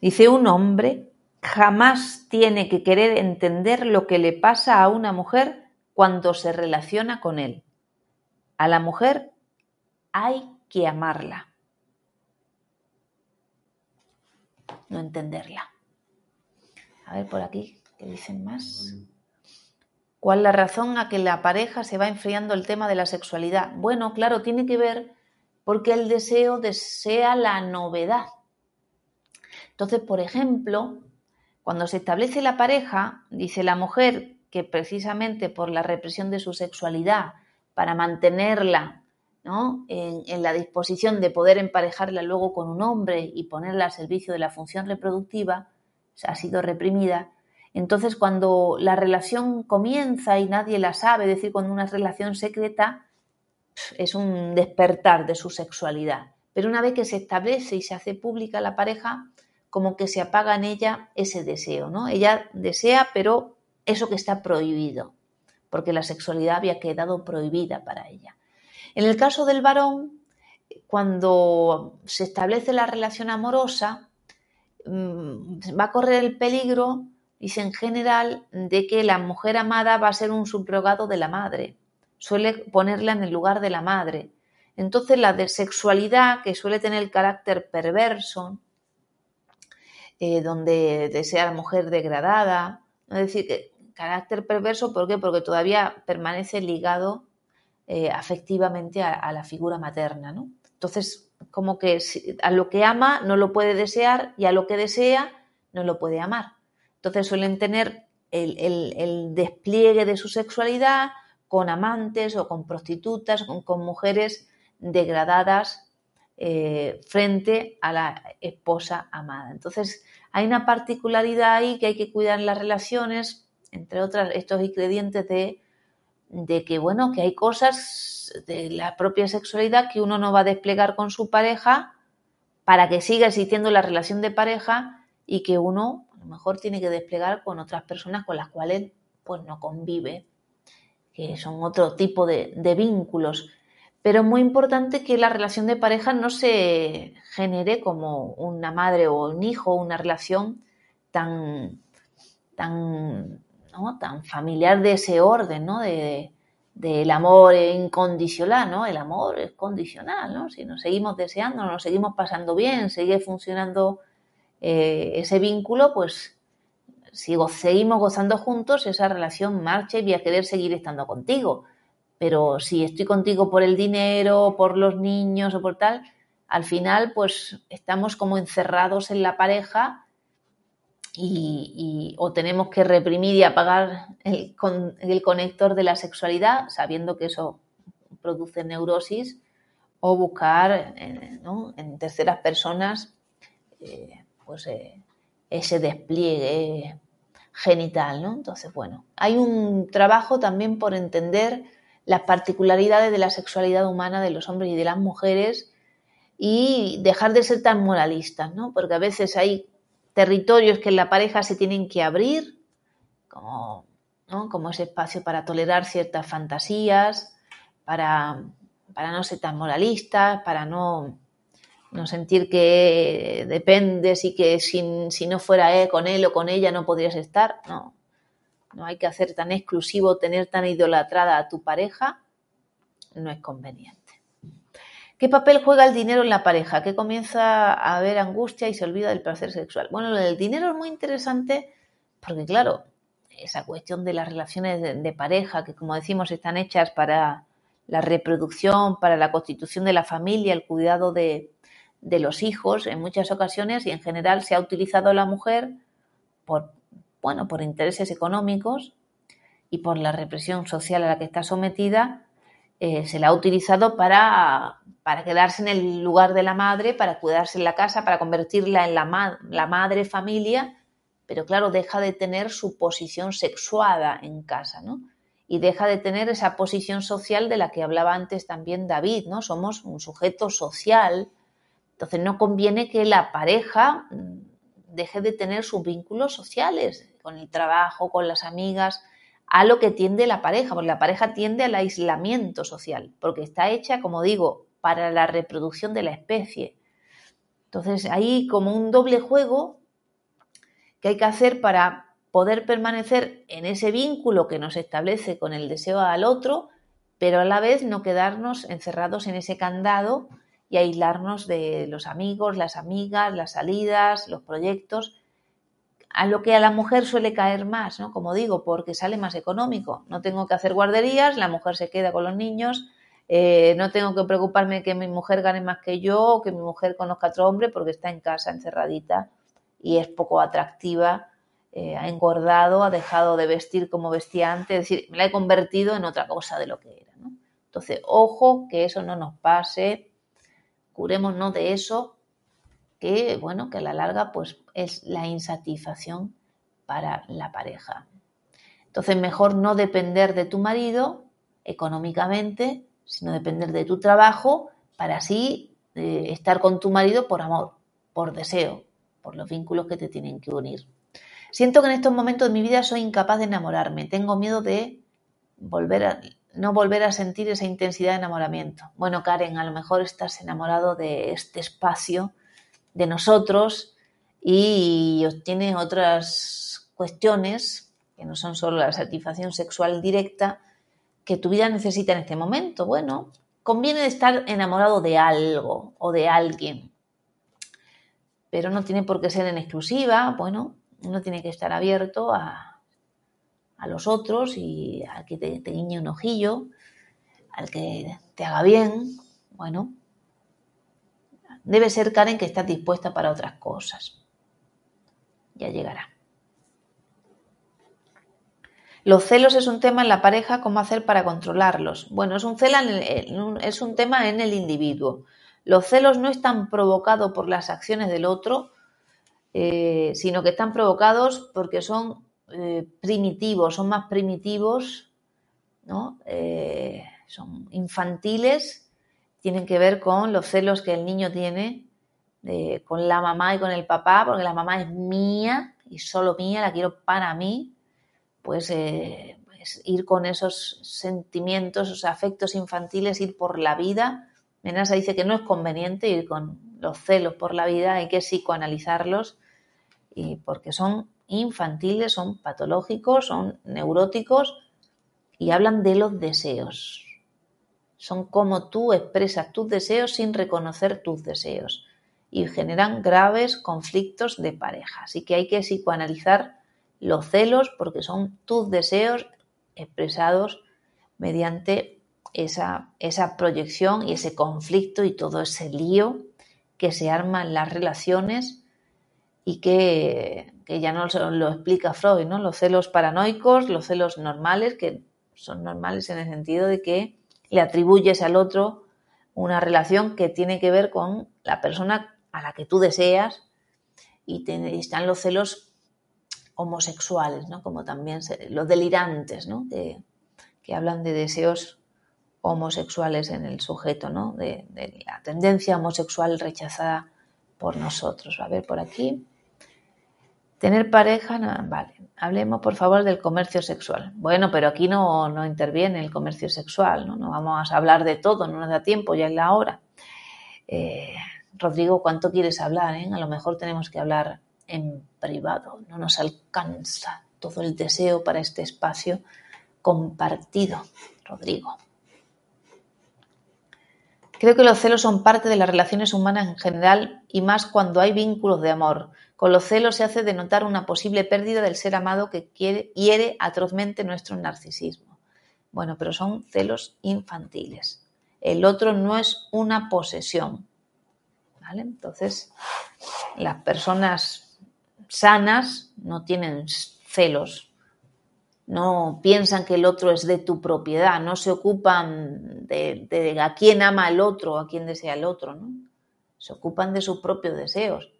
Dice, un hombre jamás tiene que querer entender lo que le pasa a una mujer cuando se relaciona con él. A la mujer hay que amarla, no entenderla. A ver por aquí, ¿qué dicen más? ¿Cuál la razón a que la pareja se va enfriando el tema de la sexualidad? Bueno, claro, tiene que ver porque el deseo desea la novedad. Entonces, por ejemplo, cuando se establece la pareja, dice la mujer que precisamente por la represión de su sexualidad, para mantenerla ¿no? en, la disposición de poder emparejarla luego con un hombre y ponerla al servicio de la función reproductiva, ha sido reprimida, entonces, cuando la relación comienza y nadie la sabe, es decir, cuando una relación secreta es un despertar de su sexualidad. Pero una vez que se establece y se hace pública la pareja, como que se apaga en ella ese deseo, ¿no? Ella desea, pero eso que está prohibido, porque la sexualidad había quedado prohibida para ella. En el caso del varón, cuando se establece la relación amorosa, mm, va a correr el peligro dice en general de que la mujer amada va a ser un subrogado de la madre, suele ponerla en el lugar de la madre. Entonces la sexualidad, que suele tener el carácter perverso, eh, donde desea la mujer degradada, es decir, carácter perverso, ¿por qué? Porque todavía permanece ligado eh, afectivamente a, la figura materna, ¿no? Entonces, como que a lo que ama no lo puede desear y a lo que desea no lo puede amar. Entonces suelen tener el, despliegue de su sexualidad con amantes o con prostitutas, con, mujeres degradadas eh, frente a la esposa amada. Entonces hay una particularidad ahí que hay que cuidar en las relaciones, entre otras estos ingredientes de, de que, bueno, que hay cosas de la propia sexualidad que uno no va a desplegar con su pareja para que siga existiendo la relación de pareja y que uno lo mejor tiene que desplegar con otras personas con las cuales pues no convive, que son otro tipo de, vínculos. Pero es muy importante que la relación de pareja no se genere como una madre o un hijo, una relación tan, tan, tan familiar de ese orden, ¿no? De, del amor incondicional, ¿no? El amor es condicional, ¿no? Si nos seguimos deseando, nos seguimos pasando bien, sigue funcionando eh, ese vínculo, pues si seguimos gozando juntos, esa relación marcha y voy a querer seguir estando contigo. Pero si estoy contigo por el dinero, por los niños o por tal, al final pues estamos como encerrados en la pareja y, o tenemos que reprimir y apagar el, el, conector de la sexualidad sabiendo que eso produce neurosis o buscar eh, en terceras personas eh, pues eh, ese despliegue genital, ¿no? Entonces, bueno, hay un trabajo también por entender las particularidades de la sexualidad humana de los hombres y de las mujeres y dejar de ser tan moralistas, ¿no? Porque a veces hay territorios que en la pareja se tienen que abrir, como, como ese espacio para tolerar ciertas fantasías, para, para no ser tan moralistas, para no, no sentir que dependes y que si, si no fuera él, con él o con ella no podrías estar. No, no hay que hacer tan exclusivo, tener tan idolatrada a tu pareja, no es conveniente. ¿Qué papel juega el dinero en la pareja? Que comienza a haber angustia y se olvida del placer sexual. Bueno, lo del dinero es muy interesante porque, claro, esa cuestión de las relaciones de, pareja, que como decimos están hechas para la reproducción, para la constitución de la familia, el cuidado de, de los hijos, en muchas ocasiones y en general se ha utilizado a la mujer por, bueno, por intereses económicos y por la represión social a la que está sometida eh, se la ha utilizado para, para, quedarse en el lugar de la madre, para cuidarse en la casa, para convertirla en la, la madre familia, pero claro, deja de tener su posición sexuada en casa, ¿no? Y deja de tener esa posición social de la que hablaba antes también David, ¿no? Somos un sujeto social, entonces no conviene que la pareja mm, deje de tener sus vínculos sociales, con el trabajo, con las amigas, a lo que tiende la pareja, porque la pareja tiende al aislamiento social, porque está hecha, como digo, para la reproducción de la especie. Entonces, hay como un doble juego que hay que hacer para poder permanecer en ese vínculo que nos establece con el deseo al otro, pero a la vez no quedarnos encerrados en ese candado y aislarnos de los amigos, las amigas, las salidas, los proyectos, a lo que a la mujer suele caer más, ¿no? Como digo, porque sale más económico. No tengo que hacer guarderías, la mujer se queda con los niños, eh, no tengo que preocuparme que mi mujer gane más que yo o que mi mujer conozca a otro hombre porque está en casa encerradita y es poco atractiva, eh, ha engordado, ha dejado de vestir como vestía antes, es decir, me la he convertido en otra cosa de lo que era. Entonces, ojo que eso no nos pase, curémonos de eso que, bueno, que a la larga pues es la insatisfacción para la pareja. Entonces, mejor no depender de tu marido económicamente, sino depender de tu trabajo para así eh, estar con tu marido por amor, por deseo, por los vínculos que te tienen que unir. Siento que en estos momentos de mi vida soy incapaz de enamorarme, tengo miedo de volver a, no volver a sentir esa intensidad de enamoramiento. Bueno, Karen, a lo mejor estás enamorado de este espacio de nosotros y tiene otras cuestiones que no son solo la satisfacción sexual directa que tu vida necesita en este momento. Bueno, conviene estar enamorado de algo o de alguien, pero no tiene por qué ser en exclusiva. Bueno, uno tiene que estar abierto a, a los otros y al que te, te guiñe un ojillo, al que te haga bien. Bueno, Debe ser Karen que está dispuesta para otras cosas. Ya llegará. Los celos es un tema en la pareja, ¿cómo hacer para controlarlos? Bueno, es un, es un tema en el individuo. Los celos no están provocados por las acciones del otro, eh, sino que están provocados porque son eh, primitivos, son más primitivos, ¿no? Eh, son infantiles tienen que ver con los celos que el niño tiene con la mamá y con el papá, porque la mamá es mía y solo mía, la quiero para mí, pues, eh, pues, ir con esos sentimientos, esos afectos infantiles, ir por la vida. Menasa dice que no es conveniente ir con los celos por la vida, hay que psicoanalizarlos, y porque son infantiles, son patológicos, son neuróticos y hablan de los deseos son como tú expresas tus deseos sin reconocer tus deseos y generan graves conflictos de pareja. Así que hay que psicoanalizar los celos porque son tus deseos expresados mediante esa, esa proyección y ese conflicto y todo ese lío que se arma en las relaciones y que, que ya no lo explica Freud, ¿no? Los celos paranoicos, los celos normales, que son normales en el sentido de que le atribuyes al otro una relación que tiene que ver con la persona a la que tú deseas y, están los celos homosexuales, ¿no? como también los delirantes, ¿no? que, hablan de deseos homosexuales en el sujeto, ¿no? De, la tendencia homosexual rechazada por nosotros. A ver por aquí. Tener pareja, vale. Hablemos por favor del comercio sexual. Bueno, pero aquí no, no interviene el comercio sexual, ¿no? No vamos a hablar de todo, no nos da tiempo, ya es la hora. Eh, Rodrigo, ¿cuánto quieres hablar? Eh? A lo mejor tenemos que hablar en privado, no nos alcanza todo el deseo para este espacio compartido, Rodrigo. Creo que los celos son parte de las relaciones humanas en general y más cuando hay vínculos de amor. Con los celos se hace denotar una posible pérdida del ser amado que quiere, hiere atrozmente nuestro narcisismo. Bueno, pero son celos infantiles. El otro no es una posesión. ¿vale? Entonces, las personas sanas no tienen celos no piensan que el otro es de tu propiedad, no se ocupan de, a quién ama el otro, a quién desea el otro, ¿no? Se ocupan de sus propios deseos.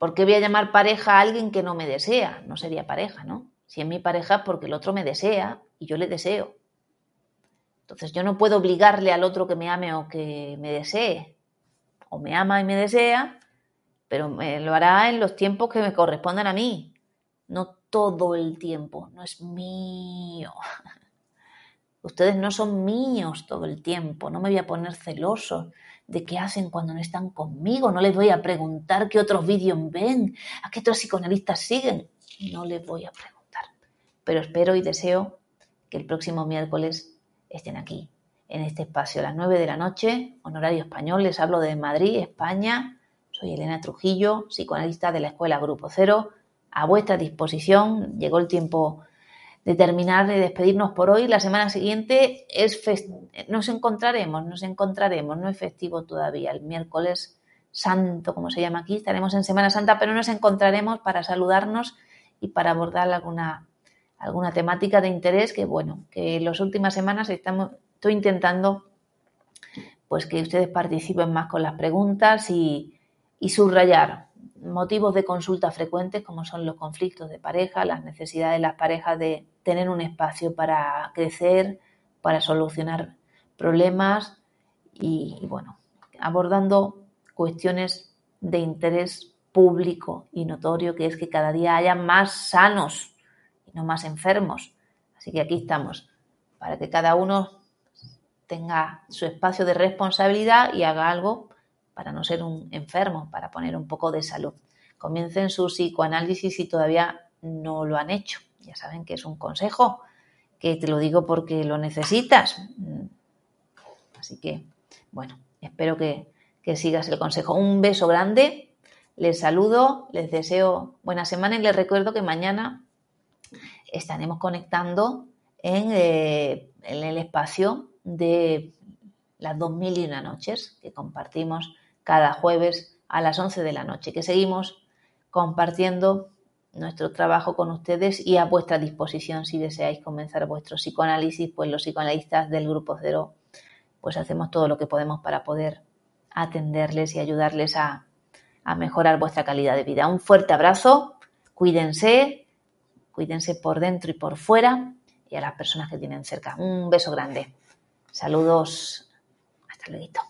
¿Por qué voy a llamar pareja a alguien que no me desea? No sería pareja, ¿no? Si es mi pareja es porque el otro me desea y yo le deseo. Entonces yo no puedo obligarle al otro que me ame o que me desee. O me ama y me desea, pero me lo hará en los tiempos que me correspondan a mí. No todo el tiempo, no es mío. <laughs> Ustedes no son míos todo el tiempo, no me voy a poner celoso de qué hacen cuando no están conmigo, no les voy a preguntar qué otros vídeos ven, a qué otros psicoanalistas siguen, no les voy a preguntar. Pero espero y deseo que el próximo miércoles estén aquí, en este espacio, a las 9 de la noche, honorario español, les hablo de Madrid, España, soy Elena Trujillo, psicoanalista de la Escuela Grupo Cero, a vuestra disposición. Llegó el tiempo de terminar de despedirnos por hoy. La semana siguiente es nos encontraremos, nos encontraremos, no es festivo todavía, el miércoles santo, como se llama aquí, estaremos en Semana Santa, pero nos encontraremos para saludarnos y para abordar alguna, alguna temática de interés que, bueno, que en las últimas semanas estamos, estoy intentando pues que ustedes participen más con las preguntas y, y subrayar motivos de consulta frecuentes como son los conflictos de pareja, las necesidades de las parejas de tener un espacio para crecer, para solucionar problemas y, bueno, abordando cuestiones de interés público y notorio, que es que cada día haya más sanos y no más enfermos. Así que aquí estamos, para que cada uno tenga su espacio de responsabilidad y haga algo para no ser un enfermo, para poner un poco de salud. Comiencen su psicoanálisis si todavía no lo han hecho. Ya saben que es un consejo, que te lo digo porque lo necesitas. Así que, bueno, espero que, que sigas el consejo. Un beso grande, les saludo, les deseo buena semana y les recuerdo que mañana estaremos conectando en, eh, en el espacio de las 2001 noches que compartimos cada jueves a las 11 de la noche, que seguimos compartiendo nuestro trabajo con ustedes y a vuestra disposición si deseáis comenzar vuestro psicoanálisis, pues los psicoanalistas del Grupo Cero, pues hacemos todo lo que podemos para poder atenderles y ayudarles a, a mejorar vuestra calidad de vida. Un fuerte abrazo, cuídense, cuídense por dentro y por fuera y a las personas que tienen cerca. Un beso grande. Saludos. Hasta luego.